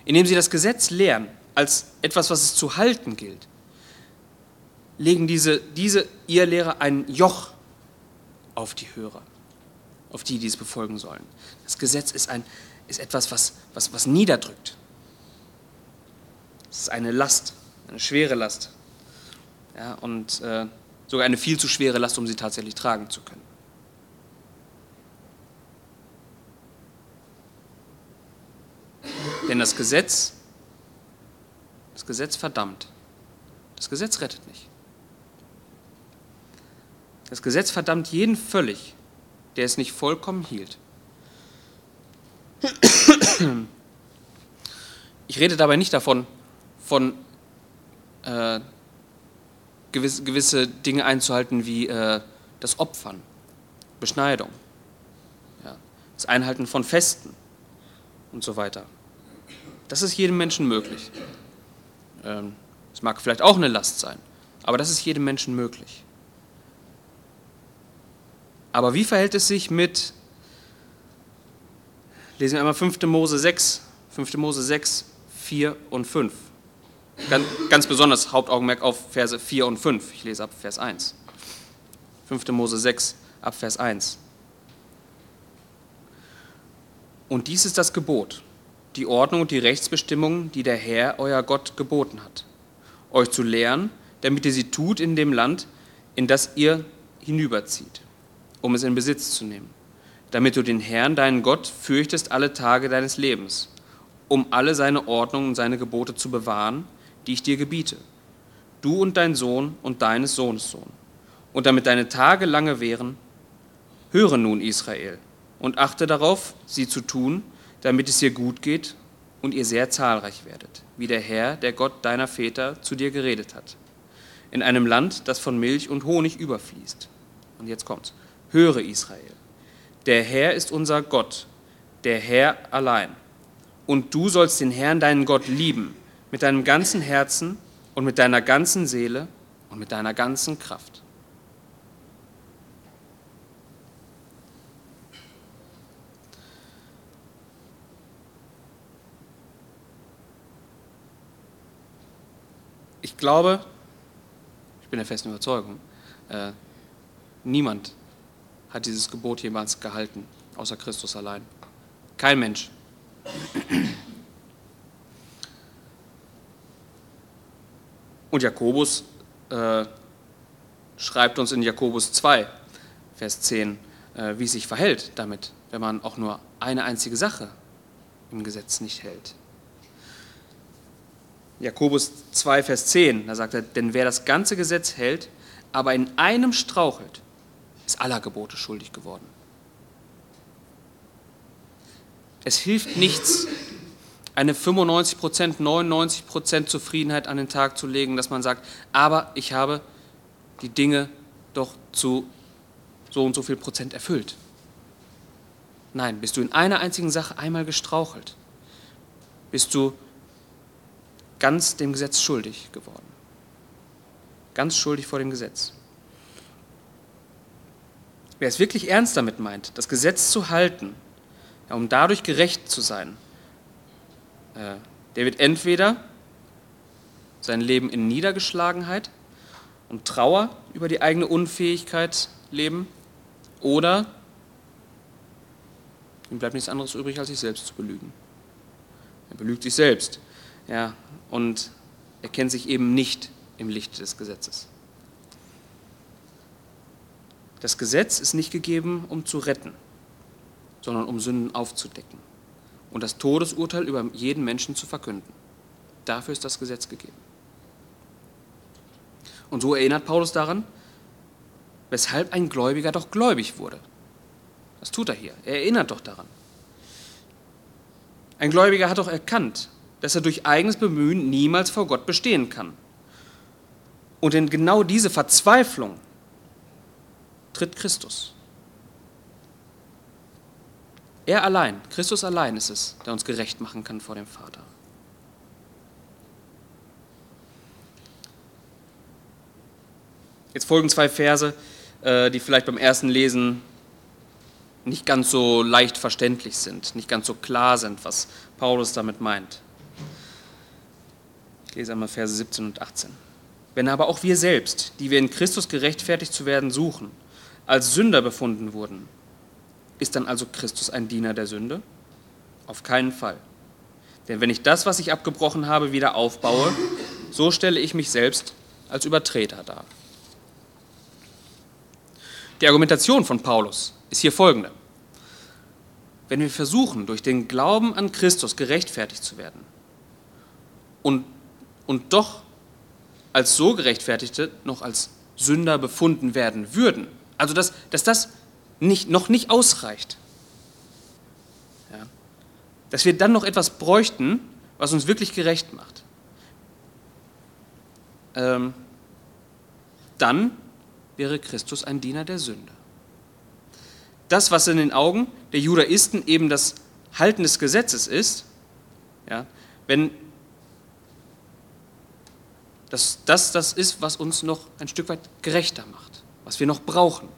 Indem sie das Gesetz lehren als etwas, was es zu halten gilt, legen diese, diese ihr Lehrer ein Joch auf die Hörer, auf die, die es befolgen sollen. Das Gesetz ist, ein, ist etwas, was, was, was niederdrückt. Es ist eine Last, eine schwere Last. Ja, und äh, sogar eine viel zu schwere Last, um sie tatsächlich tragen zu können. Denn das Gesetz, das Gesetz verdammt. Das Gesetz rettet nicht. Das Gesetz verdammt jeden völlig, der es nicht vollkommen hielt. Ich rede dabei nicht davon, von äh, gewisse, gewisse Dinge einzuhalten wie äh, das Opfern, Beschneidung, ja, das Einhalten von Festen und so weiter. Das ist jedem Menschen möglich. Ähm, es ähm, mag vielleicht auch eine Last sein, aber das ist jedem Menschen möglich. Aber wie verhält es sich mit, lesen wir einmal 5. Mose 6, 5. Mose 6, 4 und 5. Ganz, ganz besonders Hauptaugenmerk auf Verse 4 und 5. Ich lese ab Vers 1. 5. Mose 6, ab Vers 1. Und dies ist das Gebot, die Ordnung und die Rechtsbestimmungen, die der Herr, euer Gott, geboten hat, euch zu lehren, damit ihr sie tut in dem Land, in das ihr hinüberzieht, um es in Besitz zu nehmen, damit du den Herrn, deinen Gott, fürchtest alle Tage deines Lebens, um alle seine Ordnungen und seine Gebote zu bewahren, die ich dir gebiete, du und dein Sohn und deines Sohnes Sohn, und damit deine Tage lange währen. Höre nun, Israel, und achte darauf, sie zu tun, damit es dir gut geht und ihr sehr zahlreich werdet, wie der Herr, der Gott deiner Väter, zu dir geredet hat, in einem Land, das von Milch und Honig überfließt. Und jetzt kommt's. Höre, Israel, der Herr ist unser Gott, der Herr allein. Und du sollst den Herrn, deinen Gott, lieben, mit deinem ganzen Herzen und mit deiner ganzen Seele und mit deiner ganzen Kraft. Ich glaube, ich bin der festen Überzeugung, äh, niemand hat dieses Gebot jemals gehalten, außer Christus allein. Kein Mensch. Und Jakobus äh, schreibt uns in Jakobus 2, Vers 10, äh, wie es sich verhält damit, wenn man auch nur eine einzige Sache im Gesetz nicht hält. Jakobus 2, Vers 10, da sagt er, denn wer das ganze Gesetz hält, aber in einem strauchelt, ist aller Gebote schuldig geworden. Es hilft nichts, eine 95%, 99% Zufriedenheit an den Tag zu legen, dass man sagt, aber ich habe die Dinge doch zu so und so viel Prozent erfüllt. Nein, bist du in einer einzigen Sache einmal gestrauchelt, bist du ganz dem Gesetz schuldig geworden. Ganz schuldig vor dem Gesetz. Wer es wirklich ernst damit meint, das Gesetz zu halten, ja, um dadurch gerecht zu sein, der wird entweder sein Leben in Niedergeschlagenheit und Trauer über die eigene Unfähigkeit leben oder ihm bleibt nichts anderes übrig, als sich selbst zu belügen. Er belügt sich selbst ja, und erkennt sich eben nicht im Licht des Gesetzes. Das Gesetz ist nicht gegeben, um zu retten, sondern um Sünden aufzudecken und das Todesurteil über jeden Menschen zu verkünden. Dafür ist das Gesetz gegeben. Und so erinnert Paulus daran, weshalb ein Gläubiger doch gläubig wurde. Das tut er hier. Er erinnert doch daran. Ein Gläubiger hat doch erkannt, dass er durch eigenes Bemühen niemals vor Gott bestehen kann. Und in genau diese Verzweiflung tritt Christus. Er allein, Christus allein ist es, der uns gerecht machen kann vor dem Vater. Jetzt folgen zwei Verse, äh, die vielleicht beim ersten Lesen nicht ganz so leicht verständlich sind, nicht ganz so klar sind, was Paulus damit meint. Ich lese einmal Verse 17 und 18. Wenn aber auch wir selbst, die wir in Christus gerechtfertigt zu werden suchen, als Sünder befunden wurden, ist dann also Christus ein Diener der Sünde? Auf keinen Fall. Denn wenn ich das, was ich abgebrochen habe, wieder aufbaue, so stelle ich mich selbst als Übertreter dar. Die Argumentation von Paulus ist hier folgende. Wenn wir versuchen, durch den Glauben an Christus gerechtfertigt zu werden und, und doch als so gerechtfertigte noch als Sünder befunden werden würden, also dass, dass das nicht, noch nicht ausreicht. Ja. Dass wir dann noch etwas bräuchten, was uns wirklich gerecht macht. Ähm, dann wäre Christus ein Diener der Sünde. Das, was in den Augen der Judaisten eben das Halten des Gesetzes ist, ja, wenn das, das das ist, was uns noch ein Stück weit gerechter macht, was wir noch brauchen.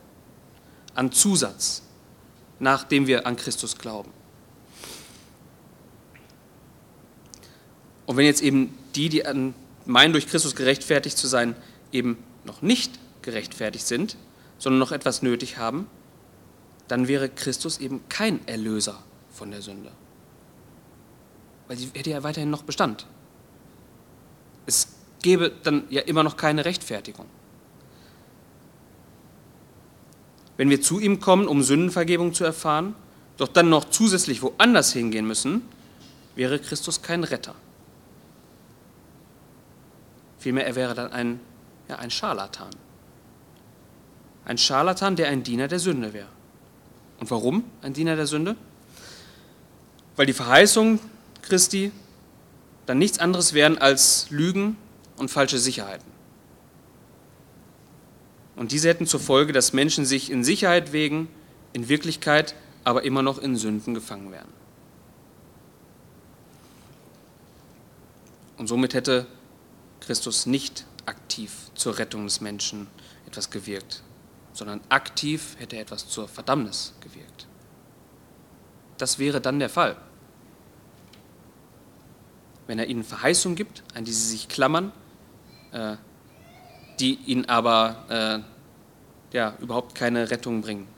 An Zusatz, nachdem wir an Christus glauben. Und wenn jetzt eben die, die meinen, durch Christus gerechtfertigt zu sein, eben noch nicht gerechtfertigt sind, sondern noch etwas nötig haben, dann wäre Christus eben kein Erlöser von der Sünde. Weil sie hätte ja weiterhin noch Bestand. Es gäbe dann ja immer noch keine Rechtfertigung. Wenn wir zu ihm kommen, um Sündenvergebung zu erfahren, doch dann noch zusätzlich woanders hingehen müssen, wäre Christus kein Retter. Vielmehr, er wäre dann ein, ja, ein Scharlatan. Ein Scharlatan, der ein Diener der Sünde wäre. Und warum ein Diener der Sünde? Weil die Verheißungen Christi dann nichts anderes wären als Lügen und falsche Sicherheiten. Und diese hätten zur Folge, dass Menschen sich in Sicherheit wägen, in Wirklichkeit aber immer noch in Sünden gefangen wären. Und somit hätte Christus nicht aktiv zur Rettung des Menschen etwas gewirkt, sondern aktiv hätte er etwas zur Verdammnis gewirkt. Das wäre dann der Fall. Wenn er ihnen Verheißung gibt, an die sie sich klammern, äh, die ihnen aber äh, ja, überhaupt keine Rettung bringen.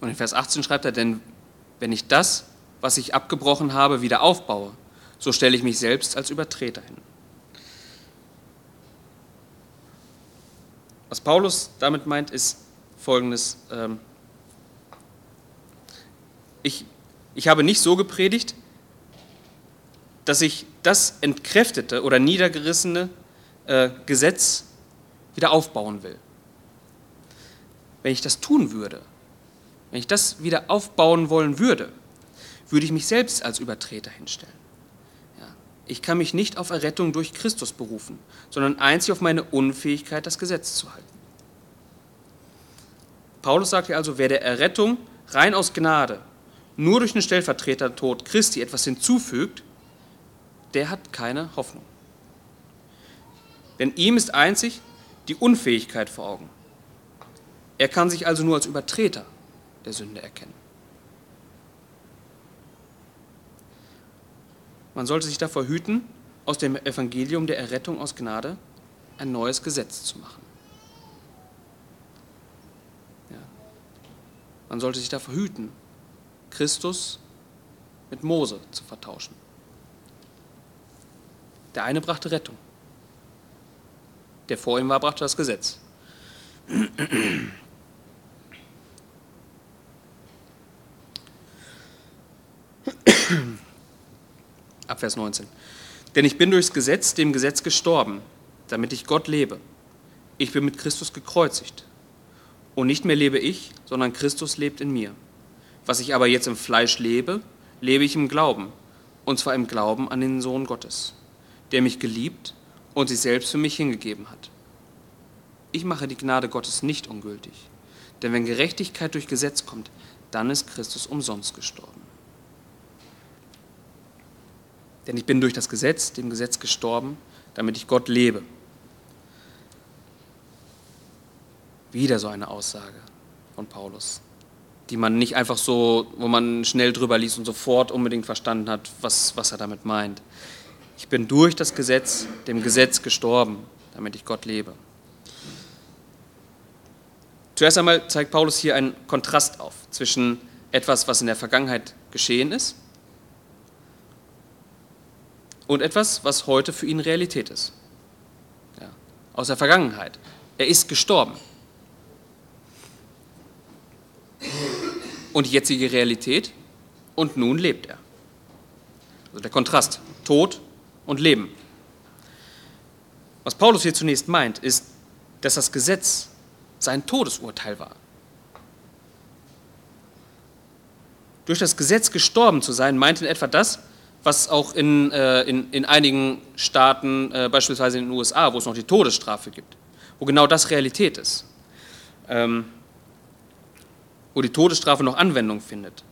Und in Vers 18 schreibt er, denn wenn ich das, was ich abgebrochen habe, wieder aufbaue, so stelle ich mich selbst als Übertreter hin. Was Paulus damit meint, ist folgendes. Ähm, ich, ich habe nicht so gepredigt, dass ich das entkräftete oder niedergerissene äh, Gesetz wieder aufbauen will. Wenn ich das tun würde, wenn ich das wieder aufbauen wollen würde, würde ich mich selbst als Übertreter hinstellen. Ja. Ich kann mich nicht auf Errettung durch Christus berufen, sondern einzig auf meine Unfähigkeit, das Gesetz zu halten. Paulus sagt ja also, wer der Errettung rein aus Gnade nur durch den Stellvertretertod Christi etwas hinzufügt, der hat keine Hoffnung. Denn ihm ist einzig die Unfähigkeit vor Augen. Er kann sich also nur als Übertreter der Sünde erkennen. Man sollte sich davor hüten, aus dem Evangelium der Errettung aus Gnade ein neues Gesetz zu machen. Ja. Man sollte sich davor hüten, Christus mit Mose zu vertauschen. Der eine brachte Rettung, der vor ihm war, brachte das Gesetz. Ab Vers 19. Denn ich bin durchs Gesetz dem Gesetz gestorben, damit ich Gott lebe. Ich bin mit Christus gekreuzigt. Und nicht mehr lebe ich, sondern Christus lebt in mir. Was ich aber jetzt im Fleisch lebe, lebe ich im Glauben. Und zwar im Glauben an den Sohn Gottes, der mich geliebt und sich selbst für mich hingegeben hat. Ich mache die Gnade Gottes nicht ungültig. Denn wenn Gerechtigkeit durch Gesetz kommt, dann ist Christus umsonst gestorben. Denn ich bin durch das Gesetz, dem Gesetz gestorben, damit ich Gott lebe. Wieder so eine Aussage von Paulus, die man nicht einfach so, wo man schnell drüber liest und sofort unbedingt verstanden hat, was, was er damit meint. Ich bin durch das Gesetz, dem Gesetz gestorben, damit ich Gott lebe. Zuerst einmal zeigt Paulus hier einen Kontrast auf zwischen etwas, was in der Vergangenheit geschehen ist, und etwas, was heute für ihn Realität ist. Ja, aus der Vergangenheit. Er ist gestorben. Und jetzige Realität und nun lebt er. Also der Kontrast, Tod und Leben. Was Paulus hier zunächst meint, ist, dass das Gesetz sein Todesurteil war. Durch das Gesetz gestorben zu sein, meint in etwa das, was auch in, äh, in, in einigen Staaten, äh, beispielsweise in den USA, wo es noch die Todesstrafe gibt, wo genau das Realität ist, ähm, wo die Todesstrafe noch Anwendung findet.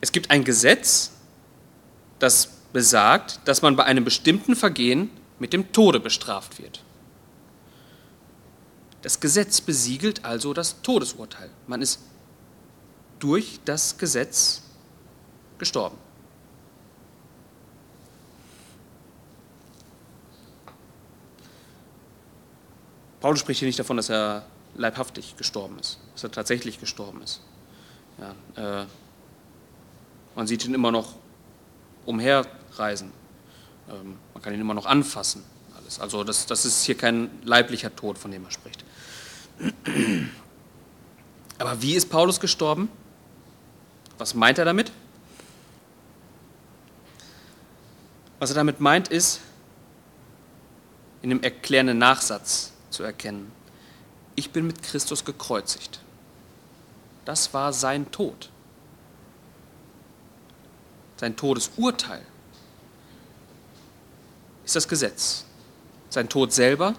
Es gibt ein Gesetz, das besagt, dass man bei einem bestimmten Vergehen mit dem Tode bestraft wird. Das Gesetz besiegelt also das Todesurteil. Man ist durch das Gesetz gestorben. Paulus spricht hier nicht davon, dass er leibhaftig gestorben ist, dass er tatsächlich gestorben ist. Ja, äh, man sieht ihn immer noch umherreisen. Ähm, man kann ihn immer noch anfassen. Alles. Also das, das ist hier kein leiblicher Tod, von dem er spricht. Aber wie ist Paulus gestorben? Was meint er damit? Was er damit meint, ist, in dem erklärenden Nachsatz zu erkennen, ich bin mit Christus gekreuzigt. Das war sein Tod. Sein Todesurteil ist das Gesetz. Sein Tod selber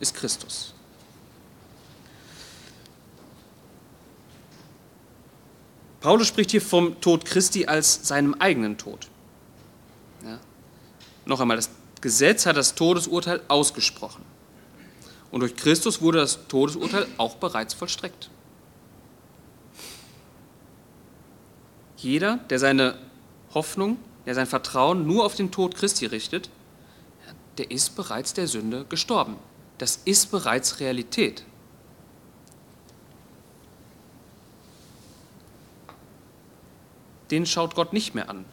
ist Christus. Paulus spricht hier vom Tod Christi als seinem eigenen Tod. Ja. Noch einmal, das Gesetz hat das Todesurteil ausgesprochen. Und durch Christus wurde das Todesurteil auch bereits vollstreckt. Jeder, der seine Hoffnung, der sein Vertrauen nur auf den Tod Christi richtet, der ist bereits der Sünde gestorben. Das ist bereits Realität. Den schaut Gott nicht mehr an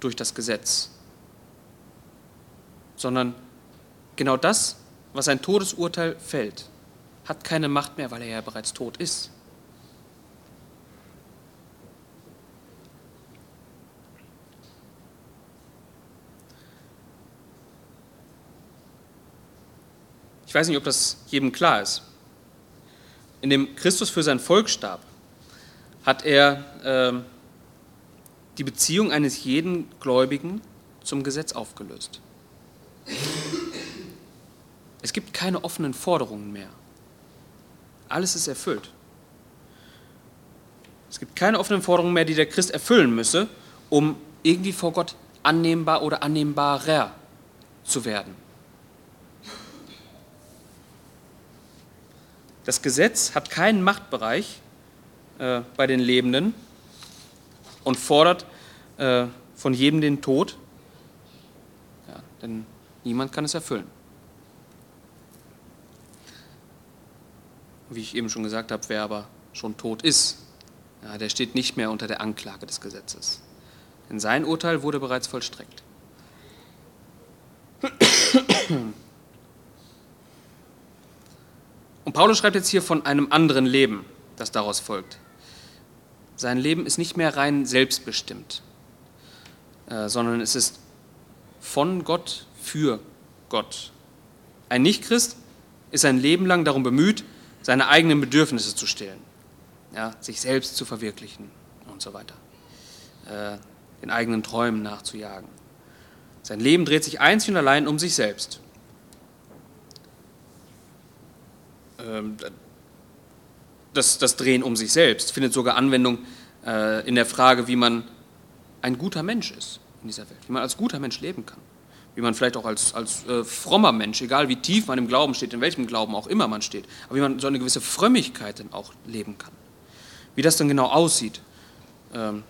durch das Gesetz, sondern genau das, was ein Todesurteil fällt, hat keine Macht mehr, weil er ja bereits tot ist. Ich weiß nicht, ob das jedem klar ist. In dem Christus für sein Volk starb, hat er äh, die Beziehung eines jeden Gläubigen zum Gesetz aufgelöst. Es gibt keine offenen Forderungen mehr. Alles ist erfüllt. Es gibt keine offenen Forderungen mehr, die der Christ erfüllen müsse, um irgendwie vor Gott annehmbar oder annehmbarer zu werden. Das Gesetz hat keinen Machtbereich äh, bei den Lebenden und fordert äh, von jedem den Tod, ja, denn niemand kann es erfüllen. Wie ich eben schon gesagt habe, wer aber schon tot ist, ja, der steht nicht mehr unter der Anklage des Gesetzes. Denn sein Urteil wurde bereits vollstreckt. Und Paulus schreibt jetzt hier von einem anderen Leben, das daraus folgt. Sein Leben ist nicht mehr rein selbstbestimmt, äh, sondern es ist von Gott für Gott. Ein Nichtchrist ist sein Leben lang darum bemüht, seine eigenen Bedürfnisse zu stillen, ja, sich selbst zu verwirklichen und so weiter, äh, den eigenen Träumen nachzujagen. Sein Leben dreht sich einzig und allein um sich selbst. Ähm, das, das Drehen um sich selbst findet sogar Anwendung äh, in der Frage, wie man ein guter Mensch ist in dieser Welt, wie man als guter Mensch leben kann, wie man vielleicht auch als, als äh, frommer Mensch, egal wie tief man im Glauben steht, in welchem Glauben auch immer man steht, aber wie man so eine gewisse Frömmigkeit dann auch leben kann. Wie das dann genau aussieht. Ähm,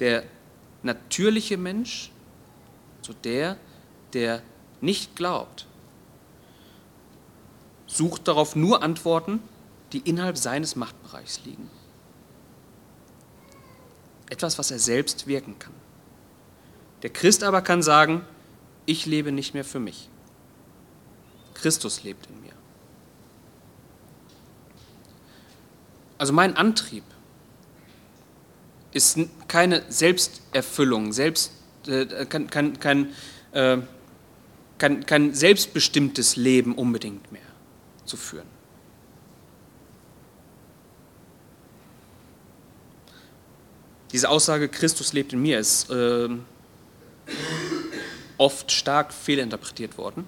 der natürliche Mensch, so der, der nicht glaubt, sucht darauf nur Antworten, die innerhalb seines Machtbereichs liegen. Etwas, was er selbst wirken kann. Der Christ aber kann sagen, ich lebe nicht mehr für mich. Christus lebt in mir. Also mein Antrieb ist keine Selbsterfüllung, selbst, äh, kein, kein, kein, äh, kein, kein selbstbestimmtes Leben unbedingt mehr zu führen. Diese Aussage, Christus lebt in mir, ist äh, oft stark fehlinterpretiert worden.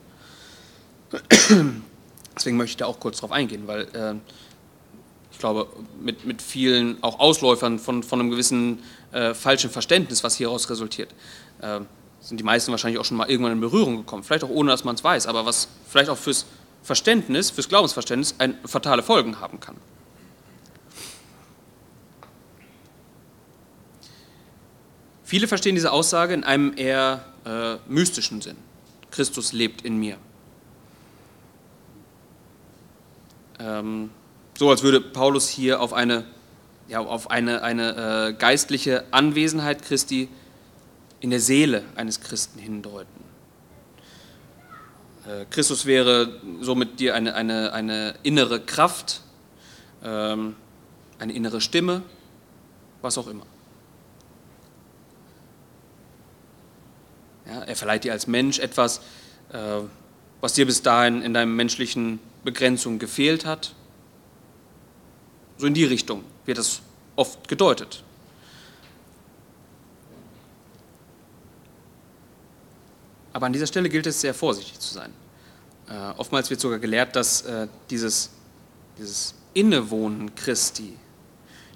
Deswegen möchte ich da auch kurz drauf eingehen, weil äh, ich glaube, mit, mit vielen auch Ausläufern von, von einem gewissen äh, falschen Verständnis, was hieraus resultiert. Äh, sind die meisten wahrscheinlich auch schon mal irgendwann in Berührung gekommen, vielleicht auch ohne, dass man es weiß, aber was vielleicht auch fürs Verständnis, fürs Glaubensverständnis ein, fatale Folgen haben kann. Viele verstehen diese Aussage in einem eher äh, mystischen Sinn. Christus lebt in mir. Ähm, so als würde Paulus hier auf eine, ja, auf eine, eine äh, geistliche Anwesenheit Christi in der Seele eines Christen hindeuten. Äh, Christus wäre somit dir eine, eine, eine innere Kraft, ähm, eine innere Stimme, was auch immer. Ja, er verleiht dir als Mensch etwas, äh, was dir bis dahin in deinem menschlichen Begrenzung gefehlt hat. So in die Richtung wird das oft gedeutet. Aber an dieser Stelle gilt es sehr vorsichtig zu sein. Äh, oftmals wird sogar gelehrt, dass äh, dieses, dieses Innewohnen Christi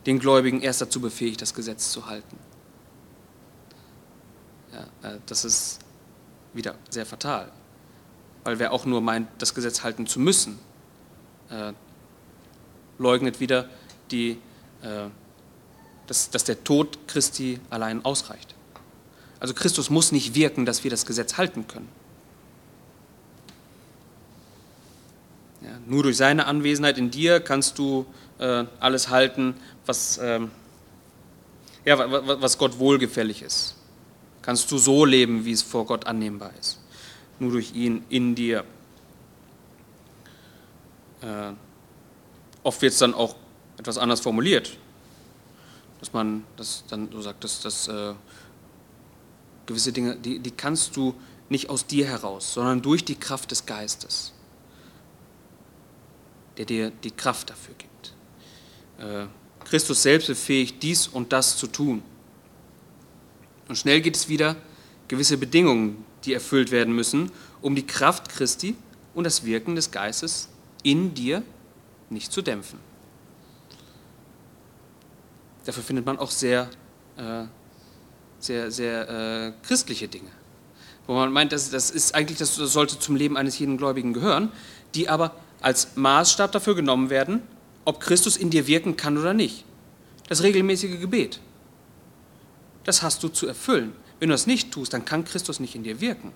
den Gläubigen erst dazu befähigt, das Gesetz zu halten. Ja, äh, das ist wieder sehr fatal, weil wer auch nur meint, das Gesetz halten zu müssen, äh, leugnet wieder, die, äh, dass, dass der Tod Christi allein ausreicht. Also Christus muss nicht wirken, dass wir das Gesetz halten können. Ja, nur durch seine Anwesenheit in dir kannst du äh, alles halten, was, ähm, ja, was Gott wohlgefällig ist kannst du so leben, wie es vor Gott annehmbar ist. Nur durch ihn in dir. Äh, oft wird es dann auch etwas anders formuliert, dass man das dann so sagt, dass, dass äh, gewisse Dinge, die, die kannst du nicht aus dir heraus, sondern durch die Kraft des Geistes, der dir die Kraft dafür gibt. Äh, Christus selbst befähigt, dies und das zu tun. Und schnell geht es wieder gewisse Bedingungen, die erfüllt werden müssen, um die Kraft Christi und das Wirken des Geistes in dir nicht zu dämpfen. Dafür findet man auch sehr, äh, sehr, sehr äh, christliche Dinge, wo man meint, das, das ist eigentlich, das sollte zum Leben eines jeden Gläubigen gehören, die aber als Maßstab dafür genommen werden, ob Christus in dir wirken kann oder nicht. Das regelmäßige Gebet das hast du zu erfüllen. Wenn du das nicht tust, dann kann Christus nicht in dir wirken.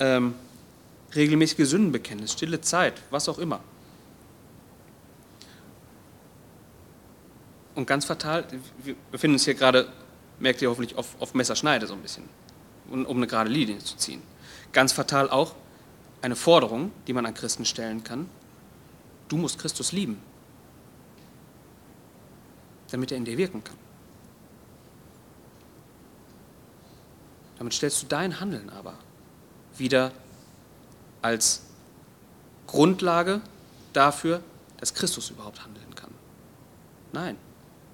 Ähm, regelmäßige Sündenbekenntnis, stille Zeit, was auch immer. Und ganz fatal, wir befinden uns hier gerade, merkt ihr hoffentlich, auf, auf Messerschneide so ein bisschen, um, um eine gerade Linie zu ziehen. Ganz fatal auch eine Forderung, die man an Christen stellen kann. Du musst Christus lieben, damit er in dir wirken kann. Damit stellst du dein Handeln aber wieder als Grundlage dafür, dass Christus überhaupt handeln kann. Nein,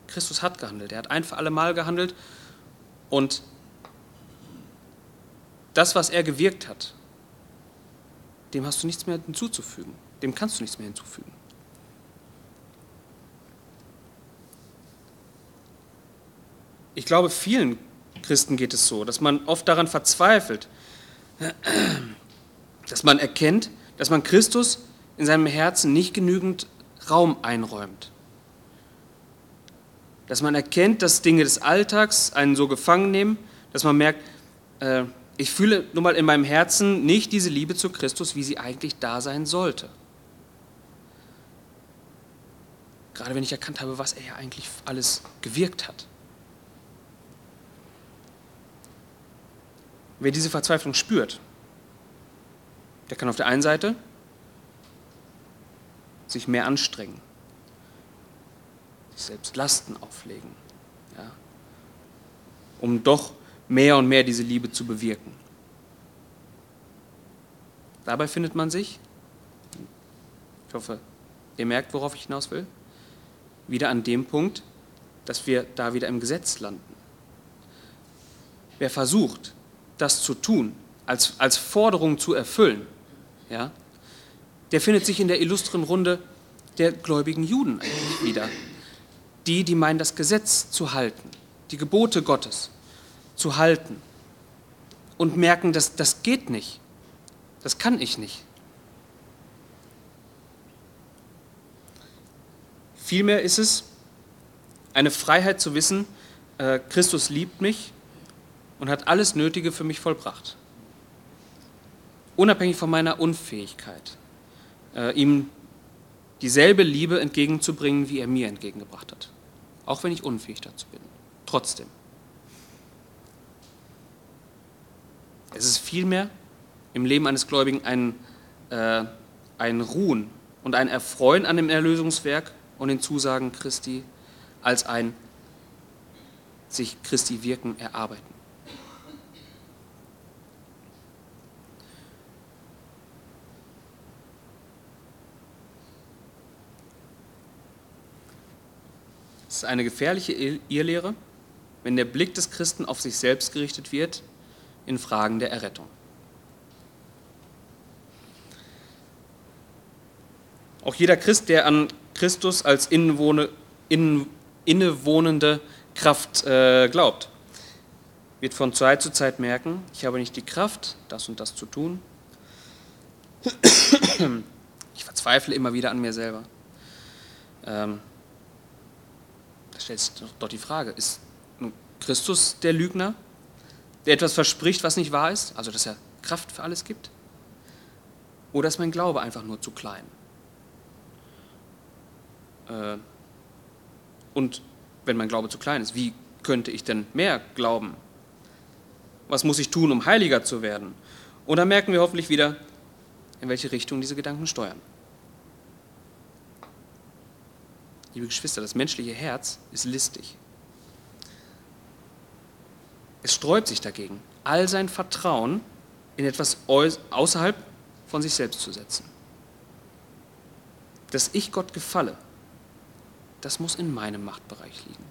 Christus hat gehandelt. Er hat ein für alle Mal gehandelt und das, was er gewirkt hat, dem hast du nichts mehr hinzuzufügen. Dem kannst du nichts mehr hinzufügen. Ich glaube, vielen Christen geht es so, dass man oft daran verzweifelt, dass man erkennt, dass man Christus in seinem Herzen nicht genügend Raum einräumt. Dass man erkennt, dass Dinge des Alltags einen so gefangen nehmen, dass man merkt, äh, ich fühle nun mal in meinem Herzen nicht diese Liebe zu Christus, wie sie eigentlich da sein sollte. Gerade wenn ich erkannt habe, was er ja eigentlich alles gewirkt hat. Wer diese Verzweiflung spürt, der kann auf der einen Seite sich mehr anstrengen, sich selbst Lasten auflegen, ja, um doch mehr und mehr diese Liebe zu bewirken. Dabei findet man sich, ich hoffe, ihr merkt, worauf ich hinaus will, wieder an dem Punkt, dass wir da wieder im Gesetz landen. Wer versucht, das zu tun, als, als Forderung zu erfüllen, ja, der findet sich in der illustren Runde der gläubigen Juden eigentlich wieder. Die, die meinen, das Gesetz zu halten, die Gebote Gottes zu halten und merken, dass das geht nicht. Das kann ich nicht. Vielmehr ist es eine Freiheit zu wissen, äh, Christus liebt mich und hat alles Nötige für mich vollbracht. Unabhängig von meiner Unfähigkeit, äh, ihm dieselbe Liebe entgegenzubringen, wie er mir entgegengebracht hat. Auch wenn ich unfähig dazu bin. Trotzdem. Es ist vielmehr im Leben eines Gläubigen ein, äh, ein Ruhen und ein Erfreuen an dem Erlösungswerk und den Zusagen Christi als ein sich Christi Wirken erarbeiten. Ist eine gefährliche Irrlehre, wenn der Blick des Christen auf sich selbst gerichtet wird in Fragen der Errettung. Auch jeder Christ, der an Christus als innewohne, in, innewohnende Kraft äh, glaubt, wird von Zeit zu Zeit merken, ich habe nicht die Kraft, das und das zu tun. Ich verzweifle immer wieder an mir selber. Ähm, stellt sich doch die Frage, ist Christus der Lügner, der etwas verspricht, was nicht wahr ist, also dass er Kraft für alles gibt? Oder ist mein Glaube einfach nur zu klein? Äh, und wenn mein Glaube zu klein ist, wie könnte ich denn mehr glauben? Was muss ich tun, um heiliger zu werden? Und dann merken wir hoffentlich wieder, in welche Richtung diese Gedanken steuern. Liebe Geschwister, das menschliche Herz ist listig. Es sträubt sich dagegen, all sein Vertrauen in etwas außerhalb von sich selbst zu setzen. Dass ich Gott gefalle, das muss in meinem Machtbereich liegen.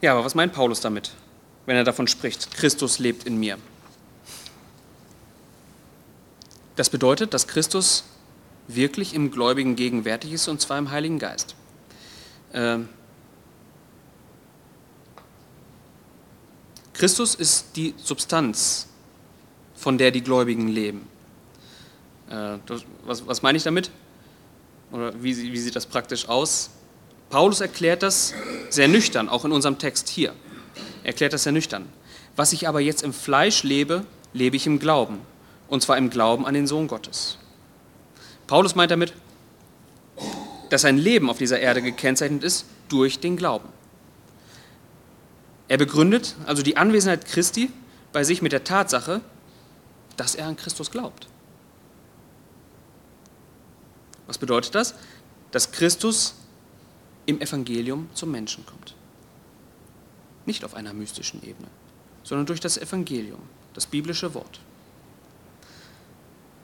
Ja, aber was meint Paulus damit, wenn er davon spricht, Christus lebt in mir? Das bedeutet, dass Christus wirklich im Gläubigen gegenwärtig ist, und zwar im Heiligen Geist. Ähm Christus ist die Substanz, von der die Gläubigen leben. Äh, was, was meine ich damit? Oder wie, wie sieht das praktisch aus? Paulus erklärt das sehr nüchtern, auch in unserem Text hier. Er erklärt das sehr nüchtern. Was ich aber jetzt im Fleisch lebe, lebe ich im Glauben. Und zwar im Glauben an den Sohn Gottes. Paulus meint damit, dass sein Leben auf dieser Erde gekennzeichnet ist durch den Glauben. Er begründet also die Anwesenheit Christi bei sich mit der Tatsache, dass er an Christus glaubt. Was bedeutet das? Dass Christus im Evangelium zum Menschen kommt. Nicht auf einer mystischen Ebene, sondern durch das Evangelium, das biblische Wort.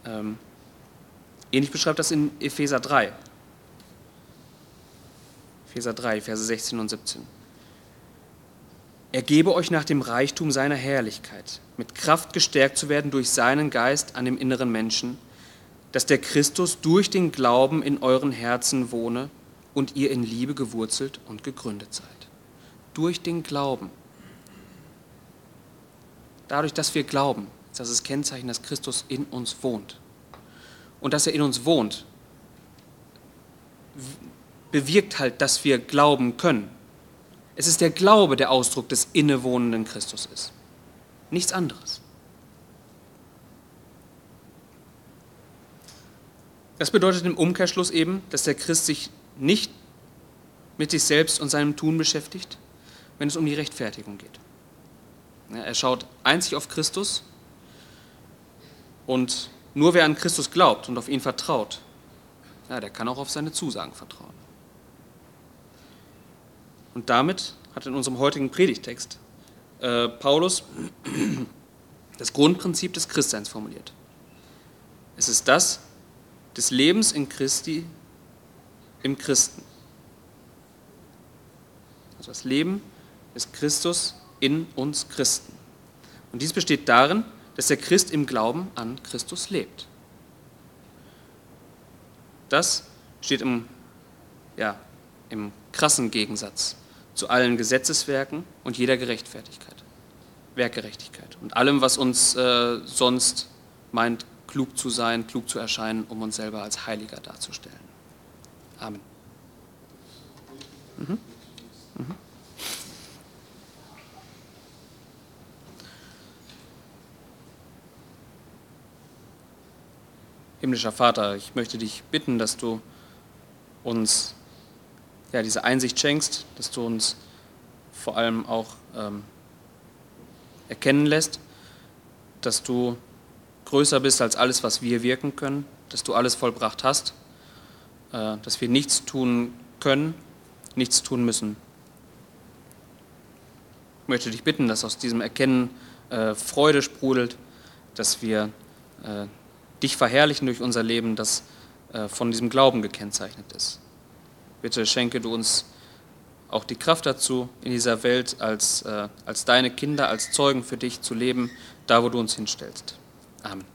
Ähm, ähnlich beschreibt das in Epheser 3. Epheser 3, Verse 16 und 17. Er gebe euch nach dem Reichtum seiner Herrlichkeit, mit Kraft gestärkt zu werden durch seinen Geist an dem inneren Menschen, dass der Christus durch den Glauben in euren Herzen wohne und ihr in Liebe gewurzelt und gegründet seid. Durch den Glauben. Dadurch, dass wir glauben, das das Kennzeichen, dass Christus in uns wohnt. Und dass er in uns wohnt, bewirkt halt, dass wir glauben können. Es ist der Glaube, der Ausdruck des innewohnenden Christus ist. Nichts anderes. Das bedeutet im Umkehrschluss eben, dass der Christ sich nicht mit sich selbst und seinem Tun beschäftigt, wenn es um die Rechtfertigung geht. Er schaut einzig auf Christus und nur wer an Christus glaubt und auf ihn vertraut, ja, der kann auch auf seine Zusagen vertrauen. Und damit hat in unserem heutigen Predigtext äh, Paulus das Grundprinzip des Christseins formuliert. Es ist das, des Lebens in Christi im Christen. Also das Leben ist Christus in uns Christen. Und dies besteht darin, dass der Christ im Glauben an Christus lebt. Das steht im, ja, im krassen Gegensatz zu allen Gesetzeswerken und jeder Gerechtfertigkeit, Werkgerechtigkeit und allem, was uns äh, sonst meint, klug zu sein, klug zu erscheinen, um uns selber als Heiliger darzustellen. Amen. Mhm. Mhm. Himmlischer Vater, ich möchte dich bitten, dass du uns ja, diese Einsicht schenkst, dass du uns vor allem auch ähm, erkennen lässt, dass du größer bist als alles, was wir wirken können, dass du alles vollbracht hast, äh, dass wir nichts tun können, nichts tun müssen. Ich möchte dich bitten, dass aus diesem Erkennen äh, Freude sprudelt, dass wir äh, dich verherrlichen durch unser Leben, das äh, von diesem Glauben gekennzeichnet ist. Bitte schenke du uns auch die Kraft dazu, in dieser Welt als, äh, als deine Kinder, als Zeugen für dich zu leben, da wo du uns hinstellst. Amen.